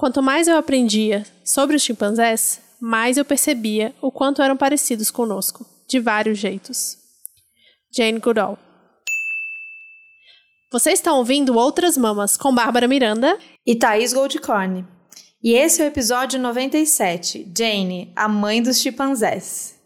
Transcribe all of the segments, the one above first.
Quanto mais eu aprendia sobre os chimpanzés, mais eu percebia o quanto eram parecidos conosco, de vários jeitos. Jane Goodall. Vocês estão ouvindo Outras Mamas com Bárbara Miranda e Thaís Goldcorn. E esse é o episódio 97, Jane, a mãe dos chimpanzés.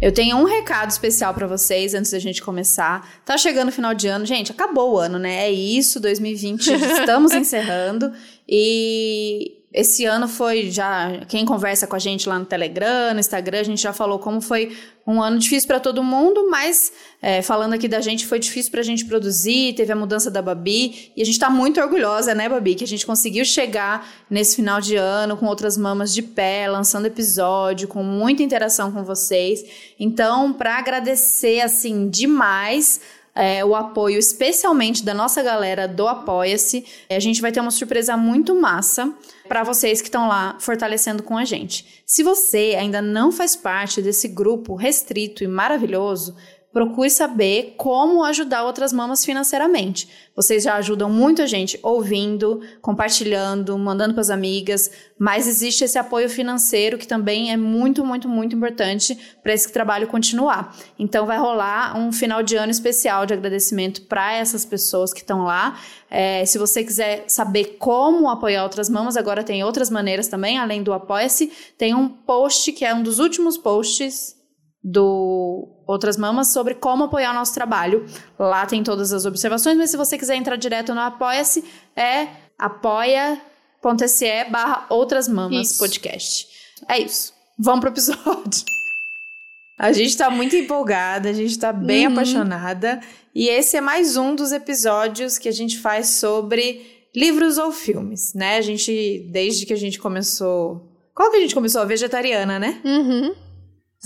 Eu tenho um recado especial para vocês antes da gente começar. Tá chegando o final de ano, gente, acabou o ano, né? É isso, 2020, estamos encerrando. E esse ano foi já. Quem conversa com a gente lá no Telegram, no Instagram, a gente já falou como foi um ano difícil para todo mundo, mas é, falando aqui da gente, foi difícil para a gente produzir. Teve a mudança da Babi e a gente está muito orgulhosa, né, Babi, que a gente conseguiu chegar nesse final de ano com outras mamas de pé, lançando episódio, com muita interação com vocês. Então, para agradecer assim demais é, o apoio, especialmente da nossa galera do Apoia-se. A gente vai ter uma surpresa muito massa para vocês que estão lá fortalecendo com a gente. Se você ainda não faz parte desse grupo restrito e maravilhoso, procure saber como ajudar outras mamas financeiramente. Vocês já ajudam muita gente ouvindo, compartilhando, mandando para as amigas, mas existe esse apoio financeiro que também é muito, muito, muito importante para esse trabalho continuar. Então vai rolar um final de ano especial de agradecimento para essas pessoas que estão lá. É, se você quiser saber como apoiar outras mamas, agora tem outras maneiras também, além do Apoia-se. Tem um post que é um dos últimos posts do Outras Mamas sobre como apoiar o nosso trabalho. Lá tem todas as observações, mas se você quiser entrar direto no Apoia-se, é apoia.se barra Outras Mamas isso. Podcast. É isso. Vamos pro episódio. A gente tá muito empolgada, a gente tá bem uhum. apaixonada. E esse é mais um dos episódios que a gente faz sobre livros ou filmes, né? A gente, desde que a gente começou. Qual que a gente começou? A vegetariana, né? Uhum.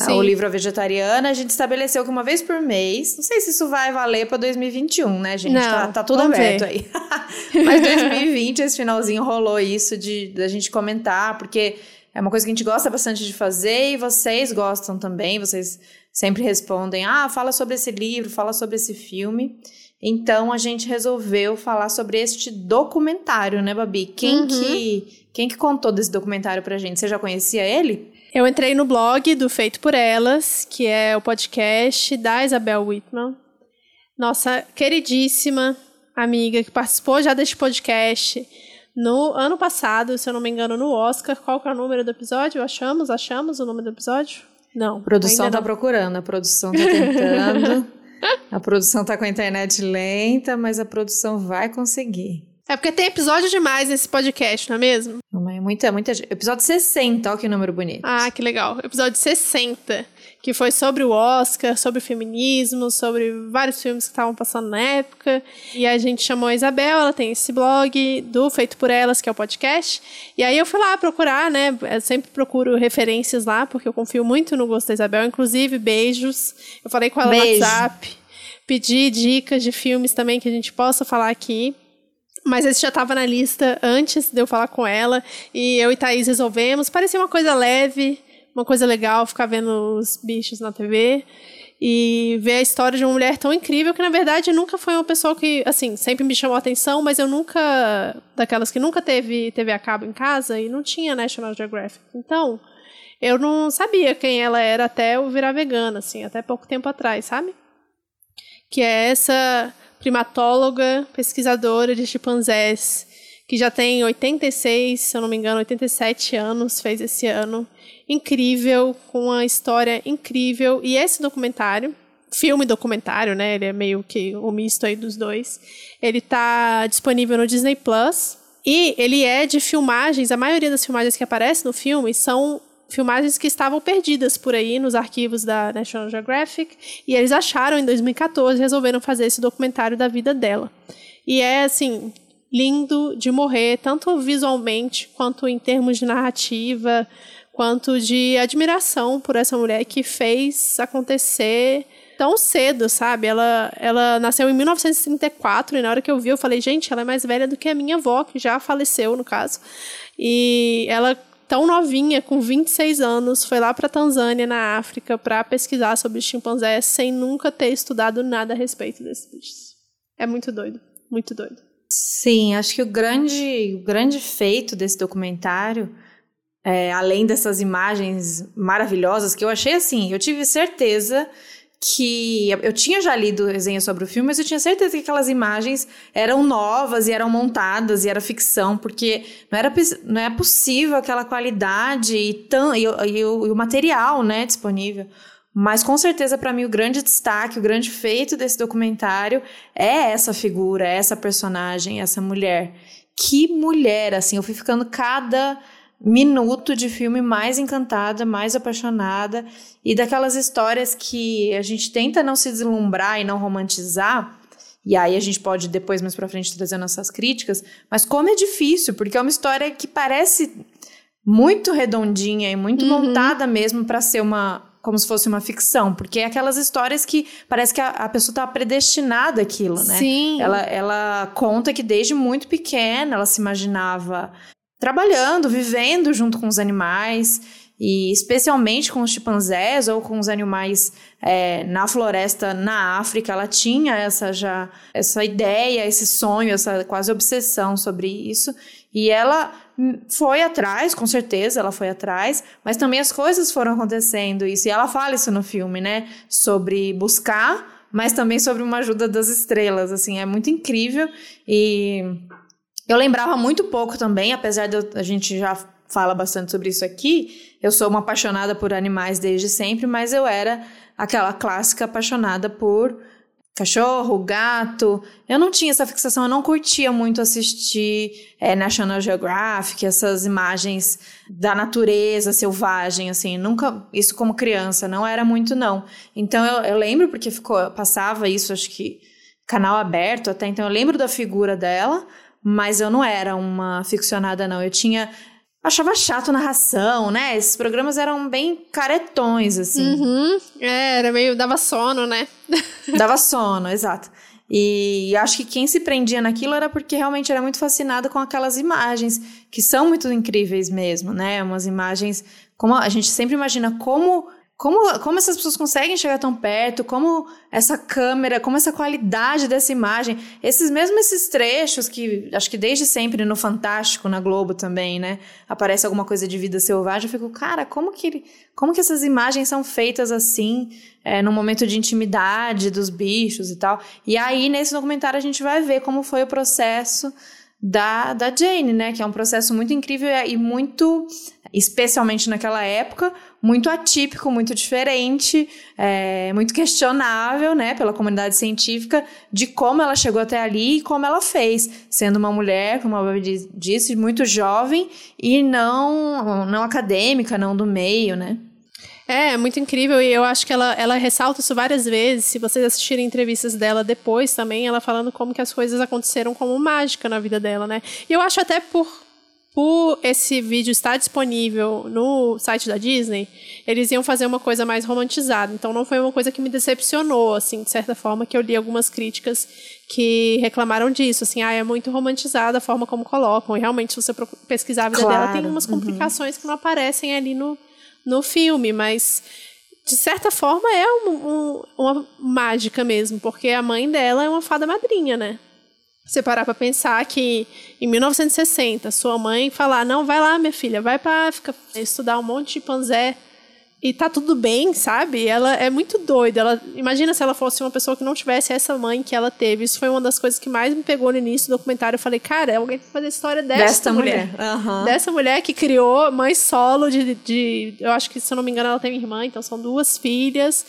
Sim. o livro A Vegetariana, a gente estabeleceu que uma vez por mês, não sei se isso vai valer para 2021, né, gente? Não, tá, tá tudo aberto ver. aí. Mas 2020, esse finalzinho rolou isso de da gente comentar, porque é uma coisa que a gente gosta bastante de fazer e vocês gostam também, vocês sempre respondem: "Ah, fala sobre esse livro, fala sobre esse filme". Então a gente resolveu falar sobre este documentário, né, Babi? Quem uhum. que quem que contou desse documentário pra gente? Você já conhecia ele? Eu entrei no blog do Feito por Elas, que é o podcast da Isabel Whitman. Nossa queridíssima amiga que participou já deste podcast no ano passado, se eu não me engano, no Oscar. Qual que é o número do episódio? Achamos? Achamos o número do episódio? Não. A produção tá procurando, a produção tá tentando. a produção tá com a internet lenta, mas a produção vai conseguir. É porque tem episódio demais nesse podcast, não é mesmo? É muita, muita Episódio 60, olha que número bonito. Ah, que legal. Episódio 60, que foi sobre o Oscar, sobre o feminismo, sobre vários filmes que estavam passando na época. E a gente chamou a Isabel, ela tem esse blog do Feito por Elas, que é o podcast. E aí eu fui lá procurar, né? Eu sempre procuro referências lá, porque eu confio muito no gosto da Isabel. Inclusive, beijos. Eu falei com ela Beijo. no WhatsApp. Pedi dicas de filmes também que a gente possa falar aqui. Mas esse já estava na lista antes de eu falar com ela. E eu e Thaís resolvemos. Parecia uma coisa leve, uma coisa legal ficar vendo os bichos na TV. E ver a história de uma mulher tão incrível que, na verdade, nunca foi uma pessoa que, assim, sempre me chamou a atenção, mas eu nunca. Daquelas que nunca teve TV a cabo em casa e não tinha National Geographic. Então, eu não sabia quem ela era até eu virar vegana, assim, até pouco tempo atrás, sabe? Que é essa primatóloga, pesquisadora de chimpanzés, que já tem 86, se eu não me engano, 87 anos, fez esse ano. Incrível, com uma história incrível. E esse documentário, filme documentário, né? Ele é meio que o misto aí dos dois. Ele está disponível no Disney Plus. E ele é de filmagens, a maioria das filmagens que aparecem no filme são filmagens que estavam perdidas por aí nos arquivos da National Geographic e eles acharam em 2014 resolveram fazer esse documentário da vida dela. E é assim, lindo de morrer, tanto visualmente quanto em termos de narrativa, quanto de admiração por essa mulher que fez acontecer tão cedo, sabe? Ela, ela nasceu em 1934 e na hora que eu vi eu falei, gente, ela é mais velha do que a minha avó, que já faleceu no caso. E ela tão novinha, com 26 anos, foi lá para Tanzânia, na África, para pesquisar sobre chimpanzés sem nunca ter estudado nada a respeito desses bichos. É muito doido, muito doido. Sim, acho que o grande, o grande feito desse documentário, é, além dessas imagens maravilhosas, que eu achei assim, eu tive certeza que eu tinha já lido resenha sobre o filme, mas eu tinha certeza que aquelas imagens eram novas e eram montadas e era ficção, porque não era não é possível aquela qualidade e, tão, e, e, o, e o material né, disponível. Mas com certeza, para mim, o grande destaque, o grande feito desse documentário é essa figura, essa personagem, essa mulher. Que mulher, assim, eu fui ficando cada minuto de filme mais encantada, mais apaixonada e daquelas histórias que a gente tenta não se deslumbrar e não romantizar. E aí a gente pode depois mais para frente trazer nossas críticas, mas como é difícil, porque é uma história que parece muito redondinha e muito uhum. montada mesmo para ser uma como se fosse uma ficção, porque é aquelas histórias que parece que a, a pessoa está predestinada àquilo, né? Sim. Ela, ela conta que desde muito pequena ela se imaginava trabalhando, vivendo junto com os animais e especialmente com os chimpanzés ou com os animais é, na floresta na África, ela tinha essa já essa ideia, esse sonho, essa quase obsessão sobre isso e ela foi atrás, com certeza ela foi atrás, mas também as coisas foram acontecendo isso e ela fala isso no filme, né, sobre buscar, mas também sobre uma ajuda das estrelas, assim, é muito incrível e eu lembrava muito pouco também, apesar de eu, a gente já fala bastante sobre isso aqui. Eu sou uma apaixonada por animais desde sempre, mas eu era aquela clássica apaixonada por cachorro, gato. Eu não tinha essa fixação, eu não curtia muito assistir é, National Geographic, essas imagens da natureza selvagem, assim, nunca, isso como criança, não era muito não. Então eu, eu lembro porque ficou, passava isso, acho que canal aberto até, então eu lembro da figura dela, mas eu não era uma ficcionada, não. Eu tinha. Achava chato narração, né? Esses programas eram bem caretões, assim. Uhum. É, era meio. dava sono, né? dava sono, exato. E acho que quem se prendia naquilo era porque realmente era muito fascinado com aquelas imagens, que são muito incríveis mesmo, né? Umas imagens. Como a gente sempre imagina como como, como essas pessoas conseguem chegar tão perto? Como essa câmera, como essa qualidade dessa imagem? Esses mesmo esses trechos que acho que desde sempre no Fantástico, na Globo também, né? Aparece alguma coisa de vida selvagem. Eu fico, cara, como que, como que essas imagens são feitas assim, é, no momento de intimidade dos bichos e tal? E aí, nesse documentário, a gente vai ver como foi o processo da, da Jane, né? Que é um processo muito incrível e muito, especialmente naquela época, muito atípico, muito diferente, é, muito questionável, né, pela comunidade científica, de como ela chegou até ali e como ela fez, sendo uma mulher, como a Babi disse, muito jovem e não, não acadêmica, não do meio, né. É, muito incrível e eu acho que ela, ela ressalta isso várias vezes. Se vocês assistirem entrevistas dela depois também, ela falando como que as coisas aconteceram como mágica na vida dela, né? E eu acho até por por esse vídeo estar disponível no site da Disney, eles iam fazer uma coisa mais romantizada. Então não foi uma coisa que me decepcionou, assim, de certa forma, que eu li algumas críticas que reclamaram disso, assim, ah, é muito romantizada a forma como colocam. E realmente, se você pesquisar a vida claro. dela, tem umas uhum. complicações uhum. que não aparecem ali no, no filme, mas de certa forma é um, um, uma mágica mesmo, porque a mãe dela é uma fada madrinha, né? Você parar para pensar que em 1960 sua mãe falar: "Não, vai lá, minha filha, vai para África estudar um monte de panzé e tá tudo bem", sabe? Ela é muito doida. Ela imagina se ela fosse uma pessoa que não tivesse essa mãe que ela teve. Isso foi uma das coisas que mais me pegou no início do documentário. Eu falei: "Cara, alguém tem que fazer a história dessa, mulher". mulher. Uhum. Dessa mulher que criou mãe solo de, de eu acho que se eu não me engano ela tem irmã, então são duas filhas,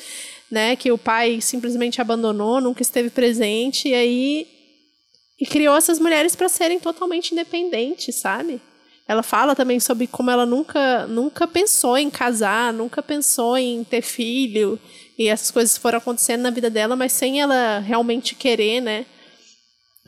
né, que o pai simplesmente abandonou, nunca esteve presente e aí e criou essas mulheres para serem totalmente independentes, sabe? Ela fala também sobre como ela nunca, nunca pensou em casar, nunca pensou em ter filho, e essas coisas foram acontecendo na vida dela, mas sem ela realmente querer, né?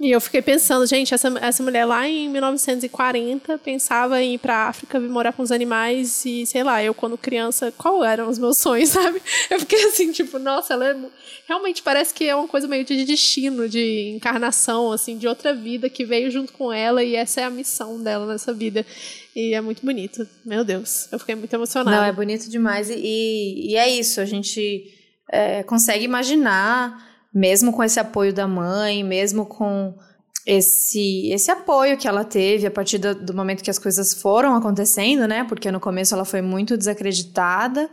E eu fiquei pensando, gente, essa, essa mulher lá em 1940 pensava em ir pra África, vir morar com os animais e, sei lá, eu quando criança, qual eram os meus sonhos, sabe? Eu fiquei assim, tipo, nossa, ela é, realmente parece que é uma coisa meio de destino, de encarnação, assim, de outra vida que veio junto com ela e essa é a missão dela nessa vida. E é muito bonito, meu Deus, eu fiquei muito emocionada. Não, é bonito demais e, e é isso, a gente é, consegue imaginar mesmo com esse apoio da mãe, mesmo com esse, esse apoio que ela teve a partir do, do, momento que as coisas foram acontecendo, né? Porque no começo ela foi muito desacreditada.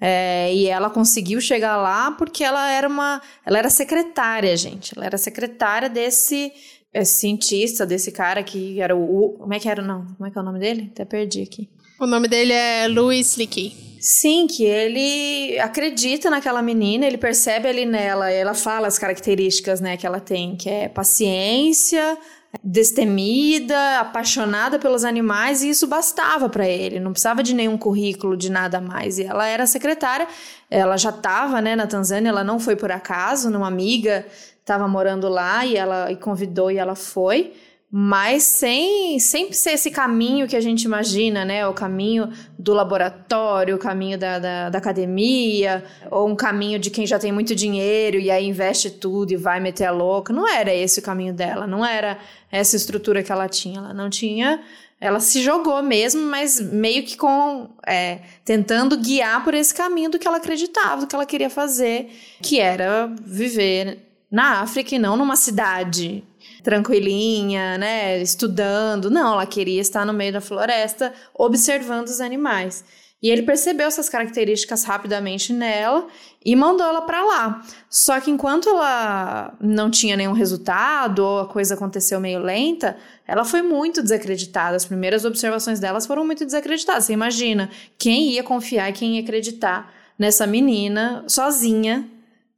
É, e ela conseguiu chegar lá porque ela era uma. Ela era secretária, gente. Ela era secretária desse esse cientista, desse cara que era o. Como é que era? Não, como é que é o nome dele? Até perdi aqui. O nome dele é Louis Leakey. Sim, que ele acredita naquela menina, ele percebe ali nela, ela fala as características, né, que ela tem, que é paciência, destemida, apaixonada pelos animais, e isso bastava para ele, não precisava de nenhum currículo, de nada mais. E ela era secretária, ela já estava, né, na Tanzânia, ela não foi por acaso, uma amiga estava morando lá e ela e convidou e ela foi mas sem sempre ser esse caminho que a gente imagina, né? O caminho do laboratório, o caminho da, da, da, academia, ou um caminho de quem já tem muito dinheiro e aí investe tudo e vai meter a louca. Não era esse o caminho dela, não era essa estrutura que ela tinha. Ela não tinha. Ela se jogou mesmo, mas meio que com. É, tentando guiar por esse caminho do que ela acreditava, do que ela queria fazer, que era viver na África e não numa cidade tranquilinha, né, estudando. Não, ela queria estar no meio da floresta observando os animais. E ele percebeu essas características rapidamente nela e mandou ela para lá. Só que enquanto ela não tinha nenhum resultado ou a coisa aconteceu meio lenta, ela foi muito desacreditada. As primeiras observações delas foram muito desacreditadas. Você imagina quem ia confiar e quem ia acreditar nessa menina sozinha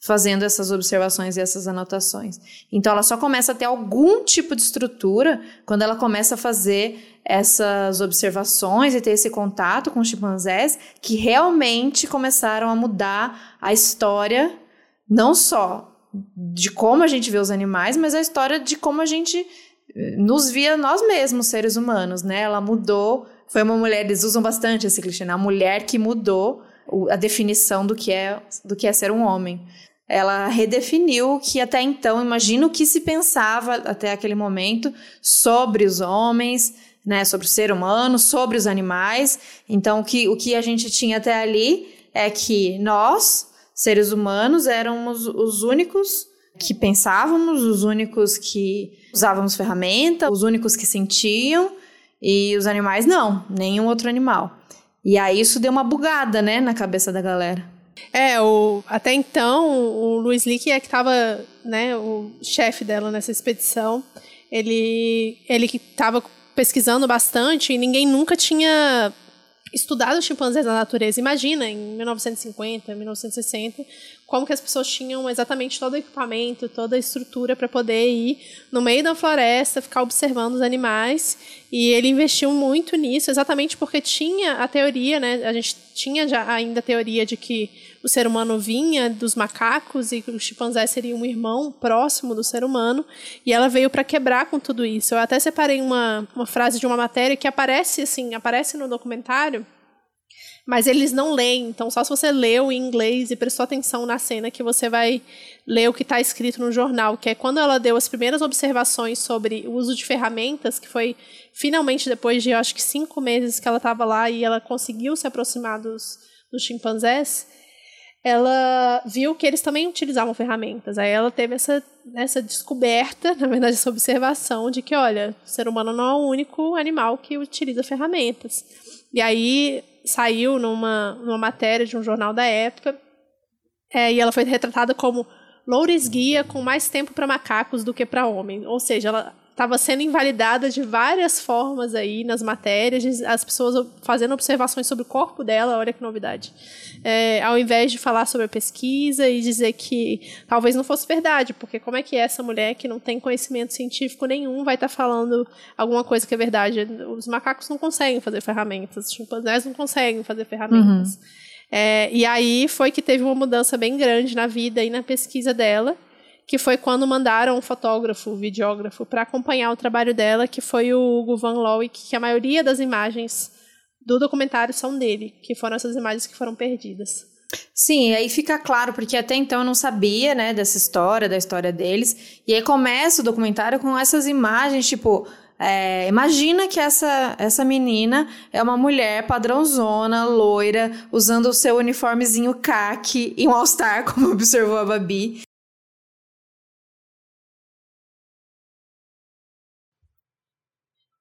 fazendo essas observações e essas anotações. Então ela só começa a ter algum tipo de estrutura quando ela começa a fazer essas observações e ter esse contato com os chimpanzés que realmente começaram a mudar a história não só de como a gente vê os animais, mas a história de como a gente eh, nos via nós mesmos, seres humanos, né? Ela mudou, foi uma mulher, eles usam bastante esse clichê, né? A mulher que mudou a definição do que é do que é ser um homem ela redefiniu que até então, imagino que se pensava até aquele momento sobre os homens, né, sobre o ser humano, sobre os animais. Então, o que, o que a gente tinha até ali é que nós, seres humanos, éramos os únicos que pensávamos, os únicos que usávamos ferramenta, os únicos que sentiam, e os animais não, nenhum outro animal. E aí isso deu uma bugada, né, na cabeça da galera. É, o, até então, o Luiz Leakey é que estava, né, o chefe dela nessa expedição. Ele, ele estava pesquisando bastante e ninguém nunca tinha estudado os chimpanzés na natureza. Imagina, em 1950, 1960, como que as pessoas tinham exatamente todo o equipamento, toda a estrutura para poder ir no meio da floresta, ficar observando os animais. E ele investiu muito nisso, exatamente porque tinha a teoria, né? A gente tinha já ainda a teoria de que o ser humano vinha dos macacos e o chimpanzé seria um irmão próximo do ser humano. E ela veio para quebrar com tudo isso. Eu até separei uma, uma frase de uma matéria que aparece assim, aparece no documentário mas eles não leem. Então, só se você leu em inglês e prestou atenção na cena que você vai ler o que está escrito no jornal, que é quando ela deu as primeiras observações sobre o uso de ferramentas, que foi finalmente depois de, eu acho que cinco meses que ela estava lá e ela conseguiu se aproximar dos, dos chimpanzés, ela viu que eles também utilizavam ferramentas. Aí ela teve essa, essa descoberta, na verdade, essa observação de que, olha, o ser humano não é o único animal que utiliza ferramentas. E aí saiu numa, numa matéria de um jornal da época, é, e ela foi retratada como Loures Guia com mais tempo para macacos do que para homens. Ou seja, ela estava sendo invalidada de várias formas aí nas matérias, as pessoas fazendo observações sobre o corpo dela, olha que novidade. É, ao invés de falar sobre a pesquisa e dizer que talvez não fosse verdade, porque como é que essa mulher que não tem conhecimento científico nenhum vai estar tá falando alguma coisa que é verdade? Os macacos não conseguem fazer ferramentas, os chimpanzés não conseguem fazer ferramentas. Uhum. É, e aí foi que teve uma mudança bem grande na vida e na pesquisa dela, que foi quando mandaram um fotógrafo, um videógrafo, para acompanhar o trabalho dela, que foi o Hugo Van Lowick, que a maioria das imagens do documentário são dele, que foram essas imagens que foram perdidas. Sim, aí fica claro, porque até então eu não sabia, né, dessa história, da história deles. E aí começa o documentário com essas imagens, tipo, é, imagina que essa, essa menina é uma mulher padrãozona, loira, usando o seu uniformezinho caque e um all-star, como observou a Babi.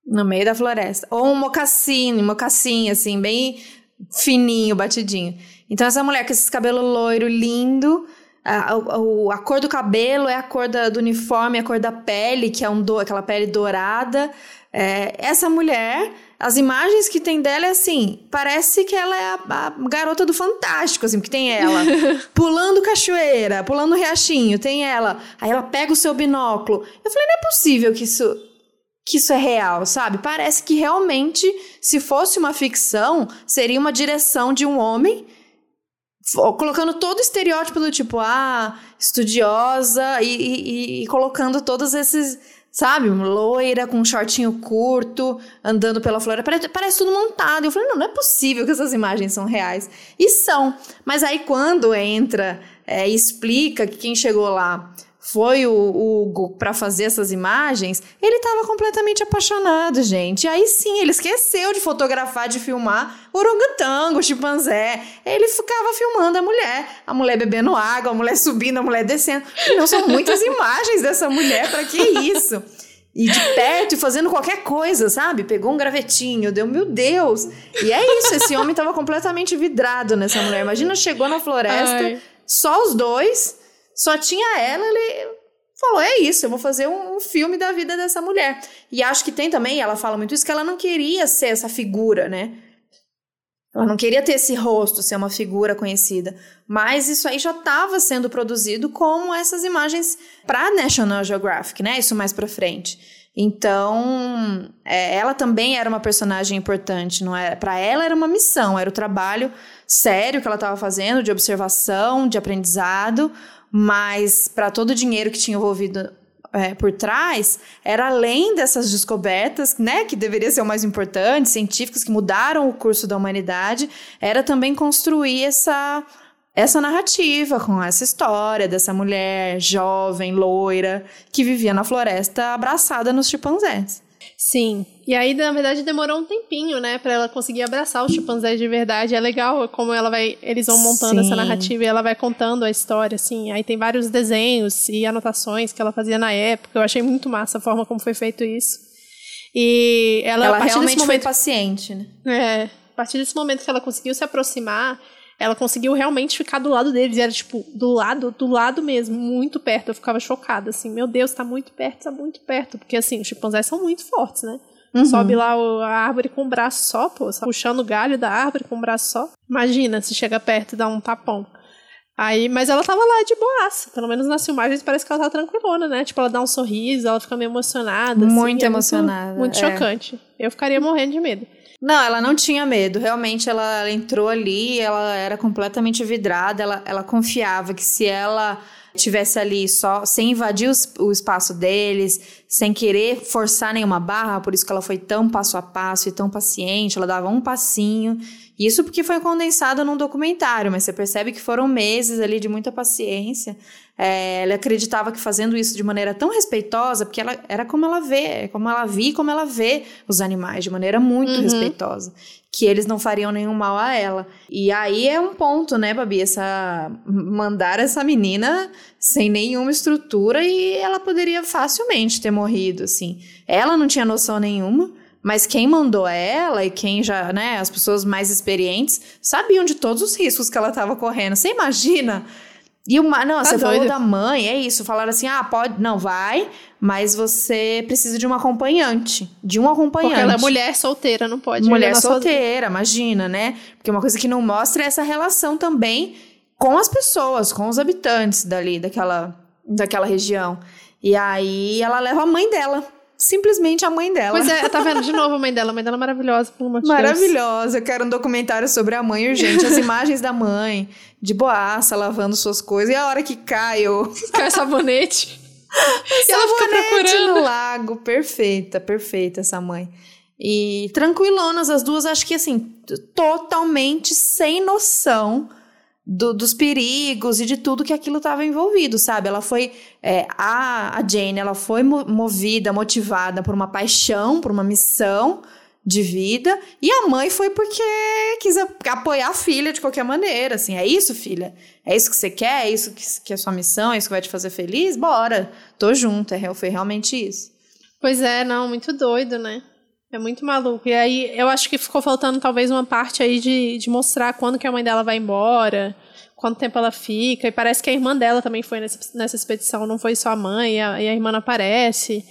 No meio da floresta. Ou um mocassim, mocassim, assim, bem fininho, batidinho. Então, essa mulher com esse cabelo loiro lindo, a, a, a, cor do cabelo é a cor da, do uniforme, a cor da pele, que é um do, aquela pele dourada. É, essa mulher, as imagens que tem dela é assim, parece que ela é a, a garota do Fantástico, assim, porque tem ela pulando cachoeira, pulando riachinho, tem ela. Aí ela pega o seu binóculo. Eu falei, não é possível que isso que isso é real, sabe? Parece que realmente, se fosse uma ficção, seria uma direção de um homem colocando todo o estereótipo do tipo, ah, estudiosa e, e, e, colocando todos esses, sabe, loira com um shortinho curto, andando pela floresta, parece, parece tudo montado. Eu falei, não, não é possível que essas imagens são reais. E são. Mas aí quando entra é, explica que quem chegou lá foi o Hugo para fazer essas imagens, ele estava completamente apaixonado, gente. Aí sim, ele esqueceu de fotografar, de filmar orangotango, chimpanzé. Ele ficava filmando a mulher, a mulher bebendo água, a mulher subindo, a mulher descendo. Não são muitas imagens dessa mulher, para que isso? E de perto e fazendo qualquer coisa, sabe? Pegou um gravetinho, deu, meu Deus. E é isso, esse homem estava completamente vidrado nessa mulher. Imagina, chegou na floresta, Ai. só os dois só tinha ela, ele falou: é isso, eu vou fazer um, um, filme da vida dessa mulher. E acho que tem também, ela fala muito isso, que ela não queria ser essa figura, né? Ela não queria ter esse rosto, ser uma figura conhecida. Mas isso aí já estava sendo produzido como essas imagens para National Geographic, né? Isso mais para frente. Então, é, ela também era uma personagem importante, não é? Para ela era uma missão, era o trabalho sério que ela estava fazendo de observação, de aprendizado, mas para todo o dinheiro que tinha envolvido é, por trás, era além dessas descobertas, né, que deveria ser o mais importante, científicos que mudaram o curso da humanidade, era também construir essa essa narrativa com essa história dessa mulher jovem, loira, que vivia na floresta abraçada nos chimpanzés. Sim. E aí, na verdade, demorou um tempinho, né, para ela conseguir abraçar os chimpanzés de verdade. É legal como ela vai, eles vão montando Sim. essa narrativa e ela vai contando a história, assim. Aí tem vários desenhos e anotações que ela fazia na época. Eu achei muito massa a forma como foi feito isso. E ela, ela realmente momento, foi paciente, né? É. A partir desse momento que ela conseguiu se aproximar ela conseguiu realmente ficar do lado deles. E era, tipo, do lado, do lado mesmo, muito perto. Eu ficava chocada, assim, meu Deus, tá muito perto, tá muito perto. Porque, assim, os chimpanzés são muito fortes, né? Uhum. Sobe lá a árvore com o braço só, pô, puxando o galho da árvore com o braço só. Imagina se chega perto e dá um tapão. Aí, mas ela tava lá de boaça. Pelo menos nas filmagens parece que ela tá tranquilona, né? Tipo, ela dá um sorriso, ela fica meio emocionada. Assim, muito assim, emocionada. É muito, muito é. chocante. Eu ficaria morrendo de medo. Não, ela não tinha medo. Realmente, ela, ela entrou ali, ela era completamente vidrada. Ela, ela confiava que se ela tivesse ali só sem invadir os, o espaço deles, sem querer forçar nenhuma barra, por isso que ela foi tão passo a passo e tão paciente, ela dava um passinho. Isso porque foi condensado num documentário, mas você percebe que foram meses ali de muita paciência. É, ela acreditava que fazendo isso de maneira tão respeitosa, porque ela era como ela vê, como ela via e como ela vê os animais, de maneira muito uhum. respeitosa que eles não fariam nenhum mal a ela. E aí é um ponto, né, Babi? Essa, mandar essa menina sem nenhuma estrutura e ela poderia facilmente ter morrido, assim. Ela não tinha noção nenhuma. Mas quem mandou ela e quem já, né, as pessoas mais experientes sabiam de todos os riscos que ela estava correndo. Você imagina e uma, não, tá você doido. falou da mãe, é isso. Falaram assim: ah, pode, não, vai, mas você precisa de um acompanhante. De um acompanhante. Porque ela é mulher solteira, não pode. Mulher solteira, imagina, né? Porque uma coisa que não mostra é essa relação também com as pessoas, com os habitantes dali, daquela, daquela região. E aí ela leva a mãe dela simplesmente a mãe dela. Pois é, tá vendo de novo a mãe dela. A mãe dela é maravilhosa, pelo amor de Maravilhosa. Eu quero um documentário sobre a mãe urgente. As imagens da mãe, de boaça, lavando suas coisas. E a hora que cai o... Cai sabonete. e ela fica procurando. no lago. Perfeita, perfeita essa mãe. E tranquilonas as duas, acho que assim, totalmente sem noção do, dos perigos e de tudo que aquilo estava envolvido, sabe? Ela foi. É, a, a Jane, ela foi movida, motivada por uma paixão, por uma missão de vida, e a mãe foi porque quis apoiar a filha de qualquer maneira, assim, é isso, filha? É isso que você quer? É isso que, que é sua missão? É isso que vai te fazer feliz? Bora, tô junto, é, foi realmente isso. Pois é, não, muito doido, né? É muito maluco. E aí, eu acho que ficou faltando talvez uma parte aí de, de mostrar quando que a mãe dela vai embora, quanto tempo ela fica. E parece que a irmã dela também foi nessa, nessa expedição, não foi só a mãe, e a, e a irmã não aparece.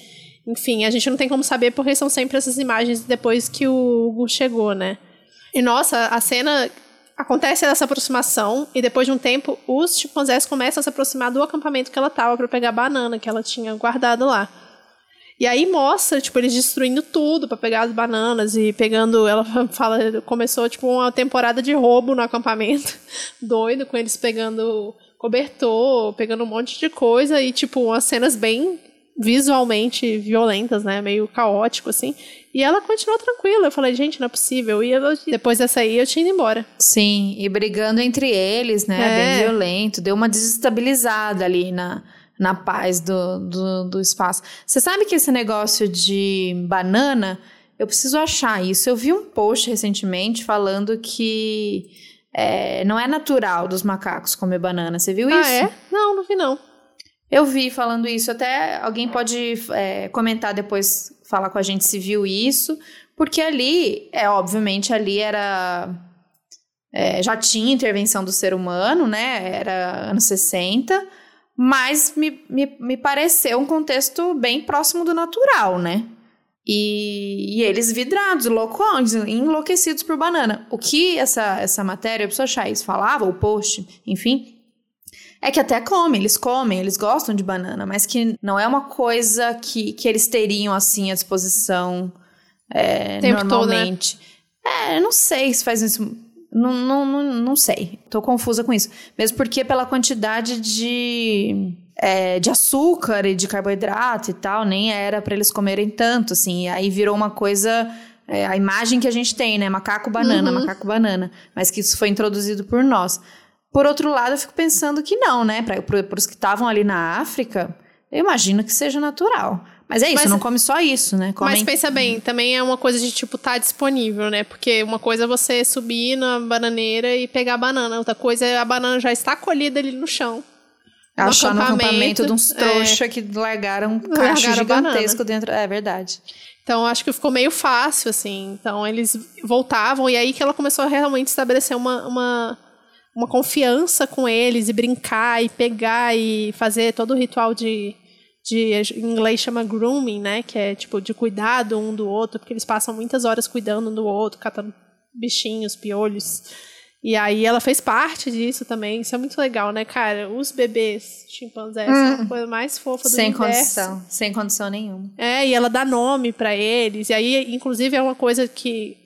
Enfim, a gente não tem como saber porque são sempre essas imagens depois que o Hugo chegou, né? E nossa, a cena acontece essa aproximação e depois de um tempo os chimpanzés começam a se aproximar do acampamento que ela tava para pegar a banana que ela tinha guardado lá. E aí mostra, tipo, eles destruindo tudo para pegar as bananas e pegando, ela fala, começou tipo uma temporada de roubo no acampamento. Doido com eles pegando cobertor, pegando um monte de coisa e tipo umas cenas bem visualmente violentas, né? Meio caótico, assim. E ela continuou tranquila. Eu falei, gente, não é possível. E eu, depois dessa aí, eu tinha ido embora. Sim, e brigando entre eles, né? É. Bem violento. Deu uma desestabilizada ali na, na paz do, do, do espaço. Você sabe que esse negócio de banana, eu preciso achar isso. Eu vi um post recentemente falando que é, não é natural dos macacos comer banana. Você viu ah, isso? Ah, é? Não, não vi não. Eu vi falando isso. Até alguém pode é, comentar depois, falar com a gente se viu isso. Porque ali, é obviamente, ali era. É, já tinha intervenção do ser humano, né? Era anos 60. Mas me, me, me pareceu um contexto bem próximo do natural, né? E, e, eles vidrados, loucos, enlouquecidos por banana. O que essa, essa matéria, a pessoa achar isso, falava, o post, enfim, é que até comem, eles comem, eles gostam de banana, mas que não é uma coisa que, que eles teriam assim à disposição é, normalmente. Todo, né? É, não sei se faz isso. Não, não, não, não sei. Tô confusa com isso. Mesmo porque pela quantidade de. É, de açúcar e de carboidrato e tal, nem era para eles comerem tanto, assim. Aí virou uma coisa. É, a imagem que a gente tem, né? Macaco banana, uhum. macaco banana. Mas que isso foi introduzido por nós. Por outro lado, eu fico pensando que não, né? Para os que estavam ali na África, eu imagino que seja natural. Mas é isso, Mas, não come só isso, né? Mas pensa bem, também é uma coisa de tipo tá disponível, né? Porque uma coisa é você subir na bananeira e pegar a banana, outra coisa é a banana já está colhida ali no chão. Achar no acampamento, acampamento de uns trouxa é, que largaram um cacho gigantesco dentro. É verdade. Então acho que ficou meio fácil, assim. Então eles voltavam, e aí que ela começou a realmente estabelecer uma, uma uma confiança com eles e brincar e pegar e fazer todo o ritual de, de em inglês chama grooming, né, que é tipo de cuidado um do outro, porque eles passam muitas horas cuidando um do outro, catando bichinhos, piolhos. E aí ela fez parte disso também. Isso é muito legal, né, cara? Os bebês chimpanzés hum, são a coisa mais fofa do sem universo. Sem condição, sem condição nenhuma. É, e ela dá nome para eles. E aí, inclusive, é uma coisa que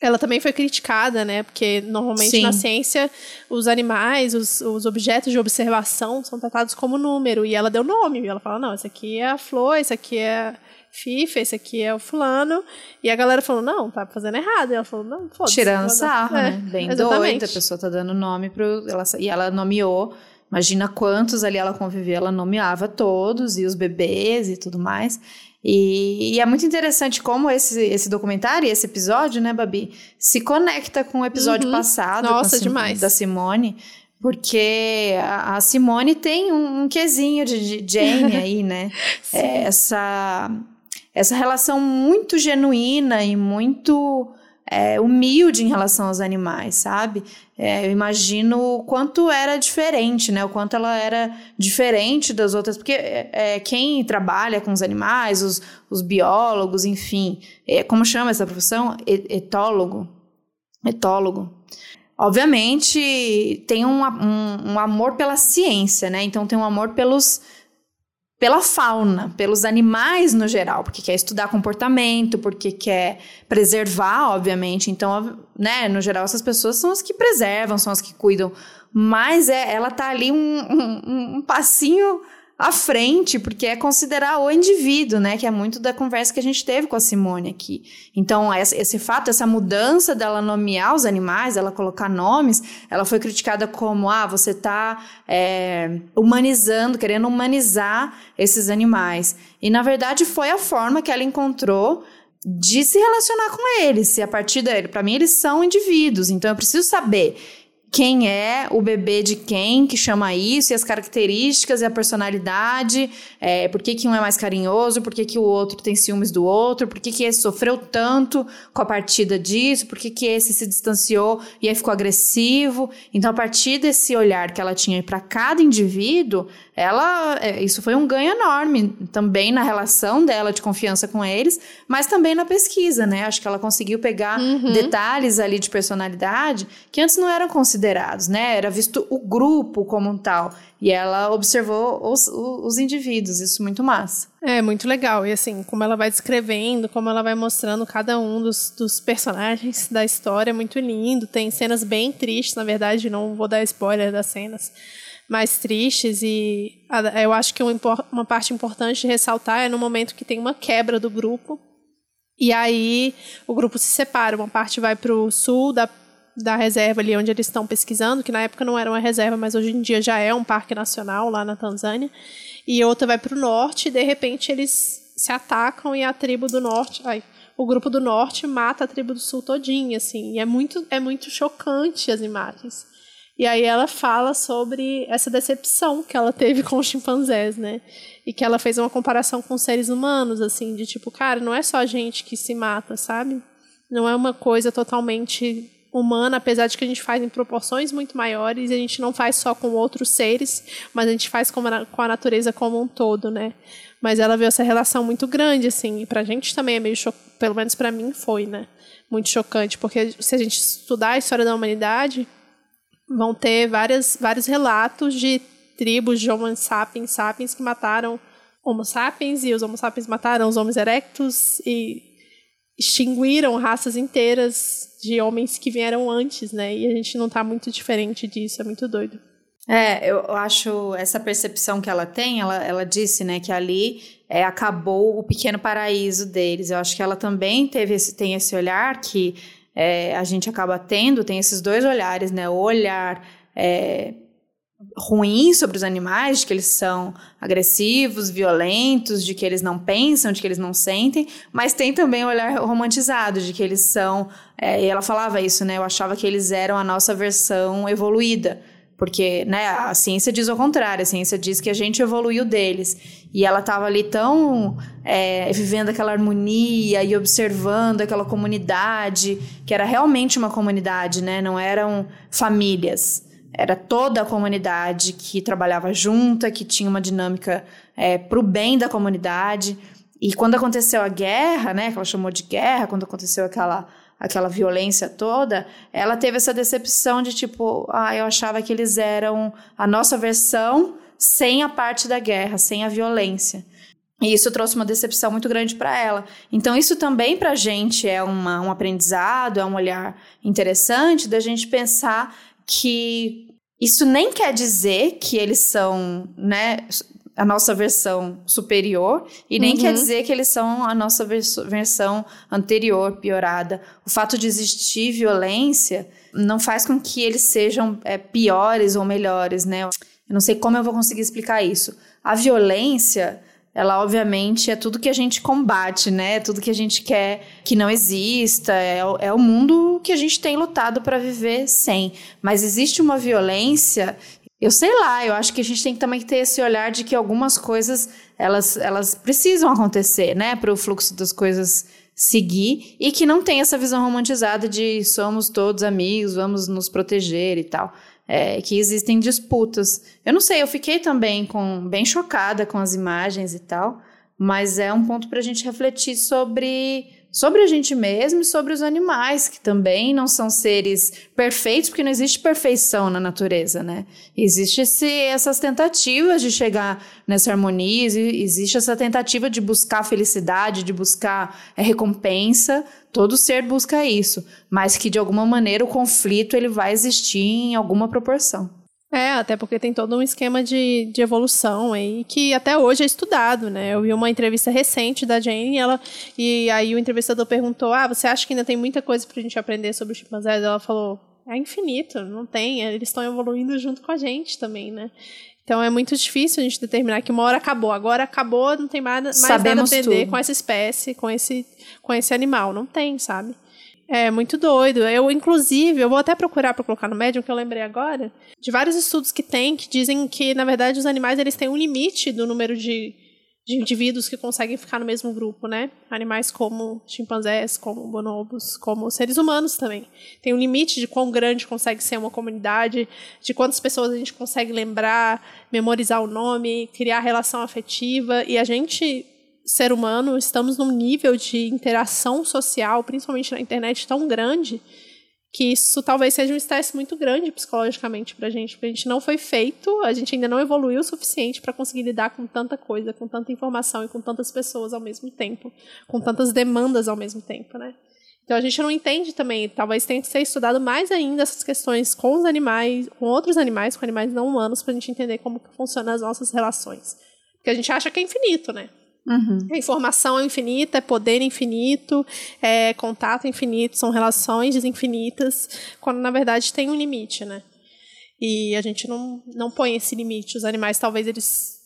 ela também foi criticada, né? Porque normalmente Sim. na ciência os animais, os, os, objetos de observação são tratados como número. E ela deu nome. E ela fala: não, esse aqui é a flor, esse aqui é a FIFA, esse aqui é o fulano. E a galera falou: não, tá fazendo errado. E ela falou: não, foda-se. Tirando sarro, é, né? Bem exatamente. doida. A pessoa tá dando nome pro. Ela, e ela nomeou. Imagina quantos ali ela convivia, ela nomeava todos, e os bebês e tudo mais. E, e, é muito interessante como esse, esse documentário e esse episódio, né, Babi, se conecta com o episódio uhum. passado Nossa, da Simone. Porque a, a Simone tem um, um quesinho de, de Jane aí, né? é, essa, essa relação muito genuína e muito é, humilde em relação aos animais, sabe? É, eu imagino o quanto era diferente, né? O quanto ela era diferente das outras, porque é, é quem trabalha com os animais, os, os biólogos, enfim, é, como chama essa profissão? Etólogo. Etólogo. Obviamente tem um, um, um amor pela ciência, né? Então tem um amor pelos pela fauna, pelos animais no geral, porque quer estudar comportamento, porque quer preservar, obviamente. Então, né, no geral, essas pessoas são as que preservam, são as que cuidam. Mas é, ela tá ali um, um, um passinho à frente, porque é considerar o indivíduo, né? Que é muito da conversa que a gente teve com a Simone aqui. Então, esse fato, essa mudança dela nomear os animais, ela colocar nomes, ela foi criticada como, ah, você está é, humanizando, querendo humanizar esses animais. E, na verdade, foi a forma que ela encontrou de se relacionar com eles. Se a partir dele, para mim, eles são indivíduos. Então, eu preciso saber quem é o bebê de quem que chama isso, e as características e a personalidade, é, por que, que um é mais carinhoso, por que, que o outro tem ciúmes do outro, por que, que esse sofreu tanto com a partida disso, por que, que esse se distanciou e aí ficou agressivo. Então, a partir desse olhar que ela tinha para cada indivíduo, ela é, isso foi um ganho enorme também na relação dela de confiança com eles, mas também na pesquisa, né? Acho que ela conseguiu pegar uhum. detalhes ali de personalidade que antes não eram considerados, né? Era visto o grupo como um tal. E ela observou os, os indivíduos, isso muito massa. É, muito legal. E assim, como ela vai descrevendo, como ela vai mostrando cada um dos, dos personagens da história, é muito lindo. Tem cenas bem tristes, na verdade, não vou dar spoiler das cenas mais tristes e eu acho que uma parte importante de ressaltar é no momento que tem uma quebra do grupo e aí o grupo se separa, uma parte vai para o sul da, da reserva ali onde eles estão pesquisando, que na época não era uma reserva, mas hoje em dia já é um parque nacional lá na Tanzânia, e outra vai para o norte e de repente eles se atacam e a tribo do norte, ai, o grupo do norte mata a tribo do sul todinha, assim, e é muito, é muito chocante as imagens. E aí ela fala sobre essa decepção que ela teve com os chimpanzés, né? E que ela fez uma comparação com seres humanos, assim, de tipo, cara, não é só a gente que se mata, sabe? Não é uma coisa totalmente humana, apesar de que a gente faz em proporções muito maiores, a gente não faz só com outros seres, mas a gente faz com a, com a natureza como um todo, né? Mas ela viu essa relação muito grande, assim, e pra gente também é meio chocante, pelo menos para mim foi, né? Muito chocante, porque se a gente estudar a história da humanidade, vão ter várias, vários relatos de tribos de Homo sapiens sapiens que mataram Homo sapiens e os Homo sapiens mataram os Homens erectus e extinguiram raças inteiras de homens que vieram antes, né? E a gente não está muito diferente disso, é muito doido. É, eu acho essa percepção que ela tem, ela, ela disse, né, que ali é, acabou o pequeno paraíso deles. Eu acho que ela também teve esse, tem esse olhar que é, a gente acaba tendo, tem esses dois olhares, né? O olhar é, ruim sobre os animais, de que eles são agressivos, violentos, de que eles não pensam, de que eles não sentem, mas tem também o olhar romantizado, de que eles são. É, e ela falava isso, né? Eu achava que eles eram a nossa versão evoluída. Porque né, a ciência diz o contrário, a ciência diz que a gente evoluiu deles. E ela estava ali tão é, vivendo aquela harmonia e observando aquela comunidade, que era realmente uma comunidade, né? Não eram famílias. Era toda a comunidade que trabalhava junta, que tinha uma dinâmica é, para o bem da comunidade. E quando aconteceu a guerra, né, que ela chamou de guerra, quando aconteceu aquela aquela violência toda, ela teve essa decepção de tipo, ah, eu achava que eles eram a nossa versão sem a parte da guerra, sem a violência. E isso trouxe uma decepção muito grande para ela. Então, isso também para a gente é uma, um aprendizado, é um olhar interessante da gente pensar que isso nem quer dizer que eles são, né, a nossa versão superior e nem uhum. quer dizer que eles são a nossa vers versão anterior, piorada. O fato de existir violência não faz com que eles sejam é, piores ou melhores, né? Eu não sei como eu vou conseguir explicar isso. A violência, ela obviamente é tudo que a gente combate, né? É tudo que a gente quer que não exista, é, é o mundo que a gente tem lutado para viver sem. Mas existe uma violência eu sei lá, eu acho que a gente tem que também ter esse olhar de que algumas coisas elas, elas precisam acontecer, né, para o fluxo das coisas seguir e que não tem essa visão romantizada de somos todos amigos, vamos nos proteger e tal. É, que existem disputas. Eu não sei, eu fiquei também com bem chocada com as imagens e tal, mas é um ponto para a gente refletir sobre sobre a gente mesmo e sobre os animais, que também não são seres perfeitos, porque não existe perfeição na natureza, né? Existe esse, essas tentativas de chegar nessa harmonia, existe essa tentativa de buscar felicidade, de buscar é, recompensa. Todo ser busca isso, mas que de alguma maneira o conflito ele vai existir em alguma proporção. É, até porque tem todo um esquema de, de evolução aí que até hoje é estudado, né? Eu vi uma entrevista recente da Jane e, ela, e aí o entrevistador perguntou: Ah, você acha que ainda tem muita coisa pra gente aprender sobre os chimpanzés? Ela falou: É infinito, não tem, eles estão evoluindo junto com a gente também, né? Então é muito difícil a gente determinar que uma hora acabou. Agora acabou, não tem mais, mais nada a aprender tudo. com essa espécie, com esse, com esse animal. Não tem, sabe? É muito doido. Eu, inclusive, eu vou até procurar para colocar no Medium, que eu lembrei agora, de vários estudos que tem que dizem que, na verdade, os animais eles têm um limite do número de, de indivíduos que conseguem ficar no mesmo grupo, né? Animais como chimpanzés, como bonobos, como seres humanos também. Tem um limite de quão grande consegue ser uma comunidade, de quantas pessoas a gente consegue lembrar, memorizar o nome, criar relação afetiva. E a gente ser humano, estamos num nível de interação social, principalmente na internet, tão grande que isso talvez seja um estresse muito grande psicologicamente pra gente, porque a gente não foi feito, a gente ainda não evoluiu o suficiente para conseguir lidar com tanta coisa, com tanta informação e com tantas pessoas ao mesmo tempo, com tantas demandas ao mesmo tempo, né? Então a gente não entende também, talvez tenha que ser estudado mais ainda essas questões com os animais, com outros animais, com animais não humanos, para a gente entender como que funcionam as nossas relações. Porque a gente acha que é infinito, né? Uhum. A informação é infinita, é poder infinito, é contato infinito, são relações infinitas, quando na verdade tem um limite, né? E a gente não, não põe esse limite. Os animais talvez eles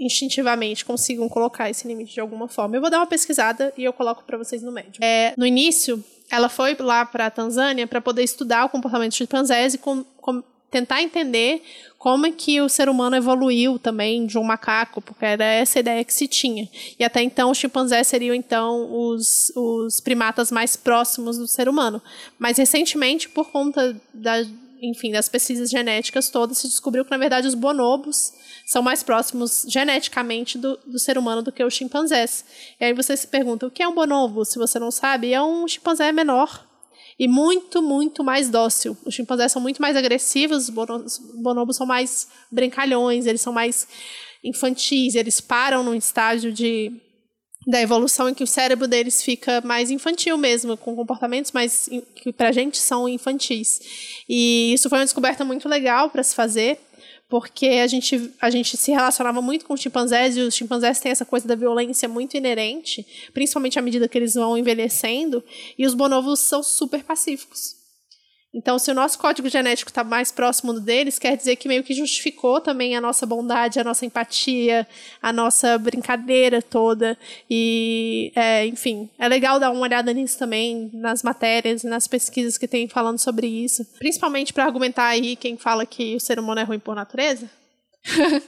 instintivamente consigam colocar esse limite de alguma forma. Eu vou dar uma pesquisada e eu coloco para vocês no médio. É, no início, ela foi lá para a Tanzânia para poder estudar o comportamento de chimpanzés e com, com, tentar entender como é que o ser humano evoluiu também de um macaco, porque era essa ideia que se tinha. E até então os chimpanzés seriam então os, os primatas mais próximos do ser humano. Mas recentemente, por conta da, enfim, das pesquisas genéticas todas, se descobriu que na verdade os bonobos são mais próximos geneticamente do, do ser humano do que os chimpanzés. E aí você se pergunta, o que é um bonobo? Se você não sabe, é um chimpanzé menor, e muito, muito mais dócil. Os chimpanzés são muito mais agressivos, os bonobos são mais brincalhões, eles são mais infantis, eles param num estágio de da evolução em que o cérebro deles fica mais infantil mesmo, com comportamentos mais que pra gente são infantis. E isso foi uma descoberta muito legal para se fazer, porque a gente, a gente se relacionava muito com os chimpanzés e os chimpanzés têm essa coisa da violência muito inerente, principalmente à medida que eles vão envelhecendo, e os bonobos são super pacíficos. Então, se o nosso código genético está mais próximo do deles, quer dizer que meio que justificou também a nossa bondade, a nossa empatia, a nossa brincadeira toda. E, é, enfim, é legal dar uma olhada nisso também, nas matérias, nas pesquisas que tem falando sobre isso. Principalmente para argumentar aí quem fala que o ser humano é ruim por natureza.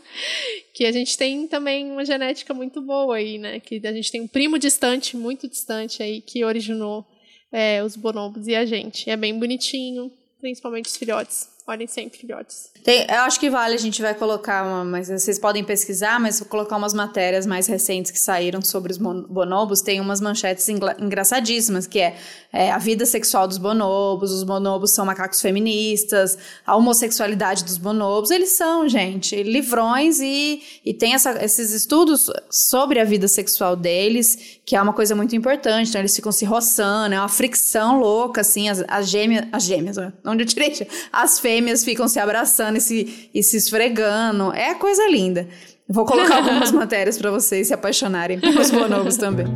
que a gente tem também uma genética muito boa aí, né? Que a gente tem um primo distante, muito distante aí, que originou é, os bonobos e a gente. É bem bonitinho, principalmente os filhotes. Olhem sempre, filhotes. Tem, eu acho que vale, a gente vai colocar uma, mas vocês podem pesquisar, mas vou colocar umas matérias mais recentes que saíram sobre os bonobos. Tem umas manchetes engraçadíssimas, que é, é, a vida sexual dos bonobos, os bonobos são macacos feministas, a homossexualidade dos bonobos. Eles são, gente, livrões e, e tem essa, esses estudos sobre a vida sexual deles, que é uma coisa muito importante. Então, eles ficam se roçando, é uma fricção louca, assim, as, as gêmeas, as gêmeas, onde eu tirei, as fêmeas fêmeas ficam se abraçando e se, e se esfregando. É coisa linda. Vou colocar algumas matérias para vocês se apaixonarem pelos bonobos também.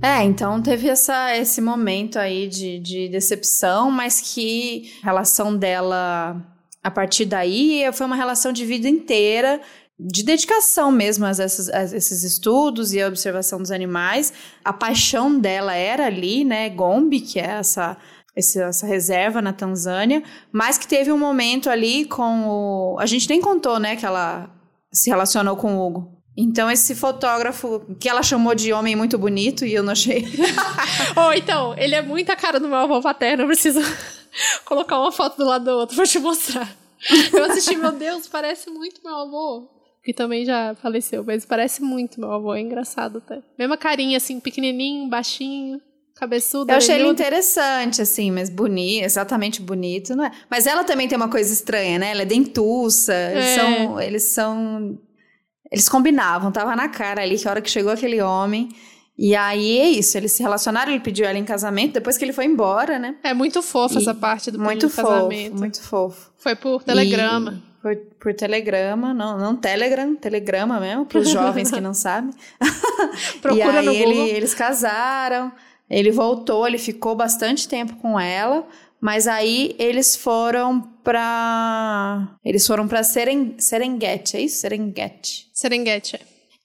É, então teve essa, esse momento aí de, de decepção, mas que a relação dela, a partir daí, foi uma relação de vida inteira, de dedicação mesmo a, essas, a esses estudos e a observação dos animais. A paixão dela era ali, né, Gombe, que é essa esse, essa reserva na Tanzânia, mas que teve um momento ali com o. A gente nem contou, né, que ela se relacionou com o Hugo. Então, esse fotógrafo que ela chamou de homem muito bonito e eu não achei. Ou oh, então, ele é muito a cara do meu avô paterno, eu preciso colocar uma foto do lado do outro pra te mostrar. Eu assisti, meu Deus, parece muito meu avô. que também já faleceu, mas parece muito meu avô, é engraçado até. Mesma carinha, assim, pequenininho, baixinho, cabeçudo. Eu achei ele interessante, assim, mas bonito, exatamente bonito, não é? Mas ela também tem uma coisa estranha, né? Ela é dentuça, eles É. são... Eles são... Eles combinavam, tava na cara ali que a hora que chegou aquele homem... E aí é isso, eles se relacionaram, ele pediu ela em casamento, depois que ele foi embora, né? É muito fofa E essa parte do Muito fofo, casamento. muito fofo. Foi por telegrama. E por, por telegrama, não, não telegram, telegrama mesmo, para os jovens que não sabem. Procura e aí no ele- Google. eles casaram, ele voltou, ele ficou bastante tempo com ela, mas aí eles foram pra. Eles foram pra Seren, Serengeti, é isso? Serengeti. Serengeti. é.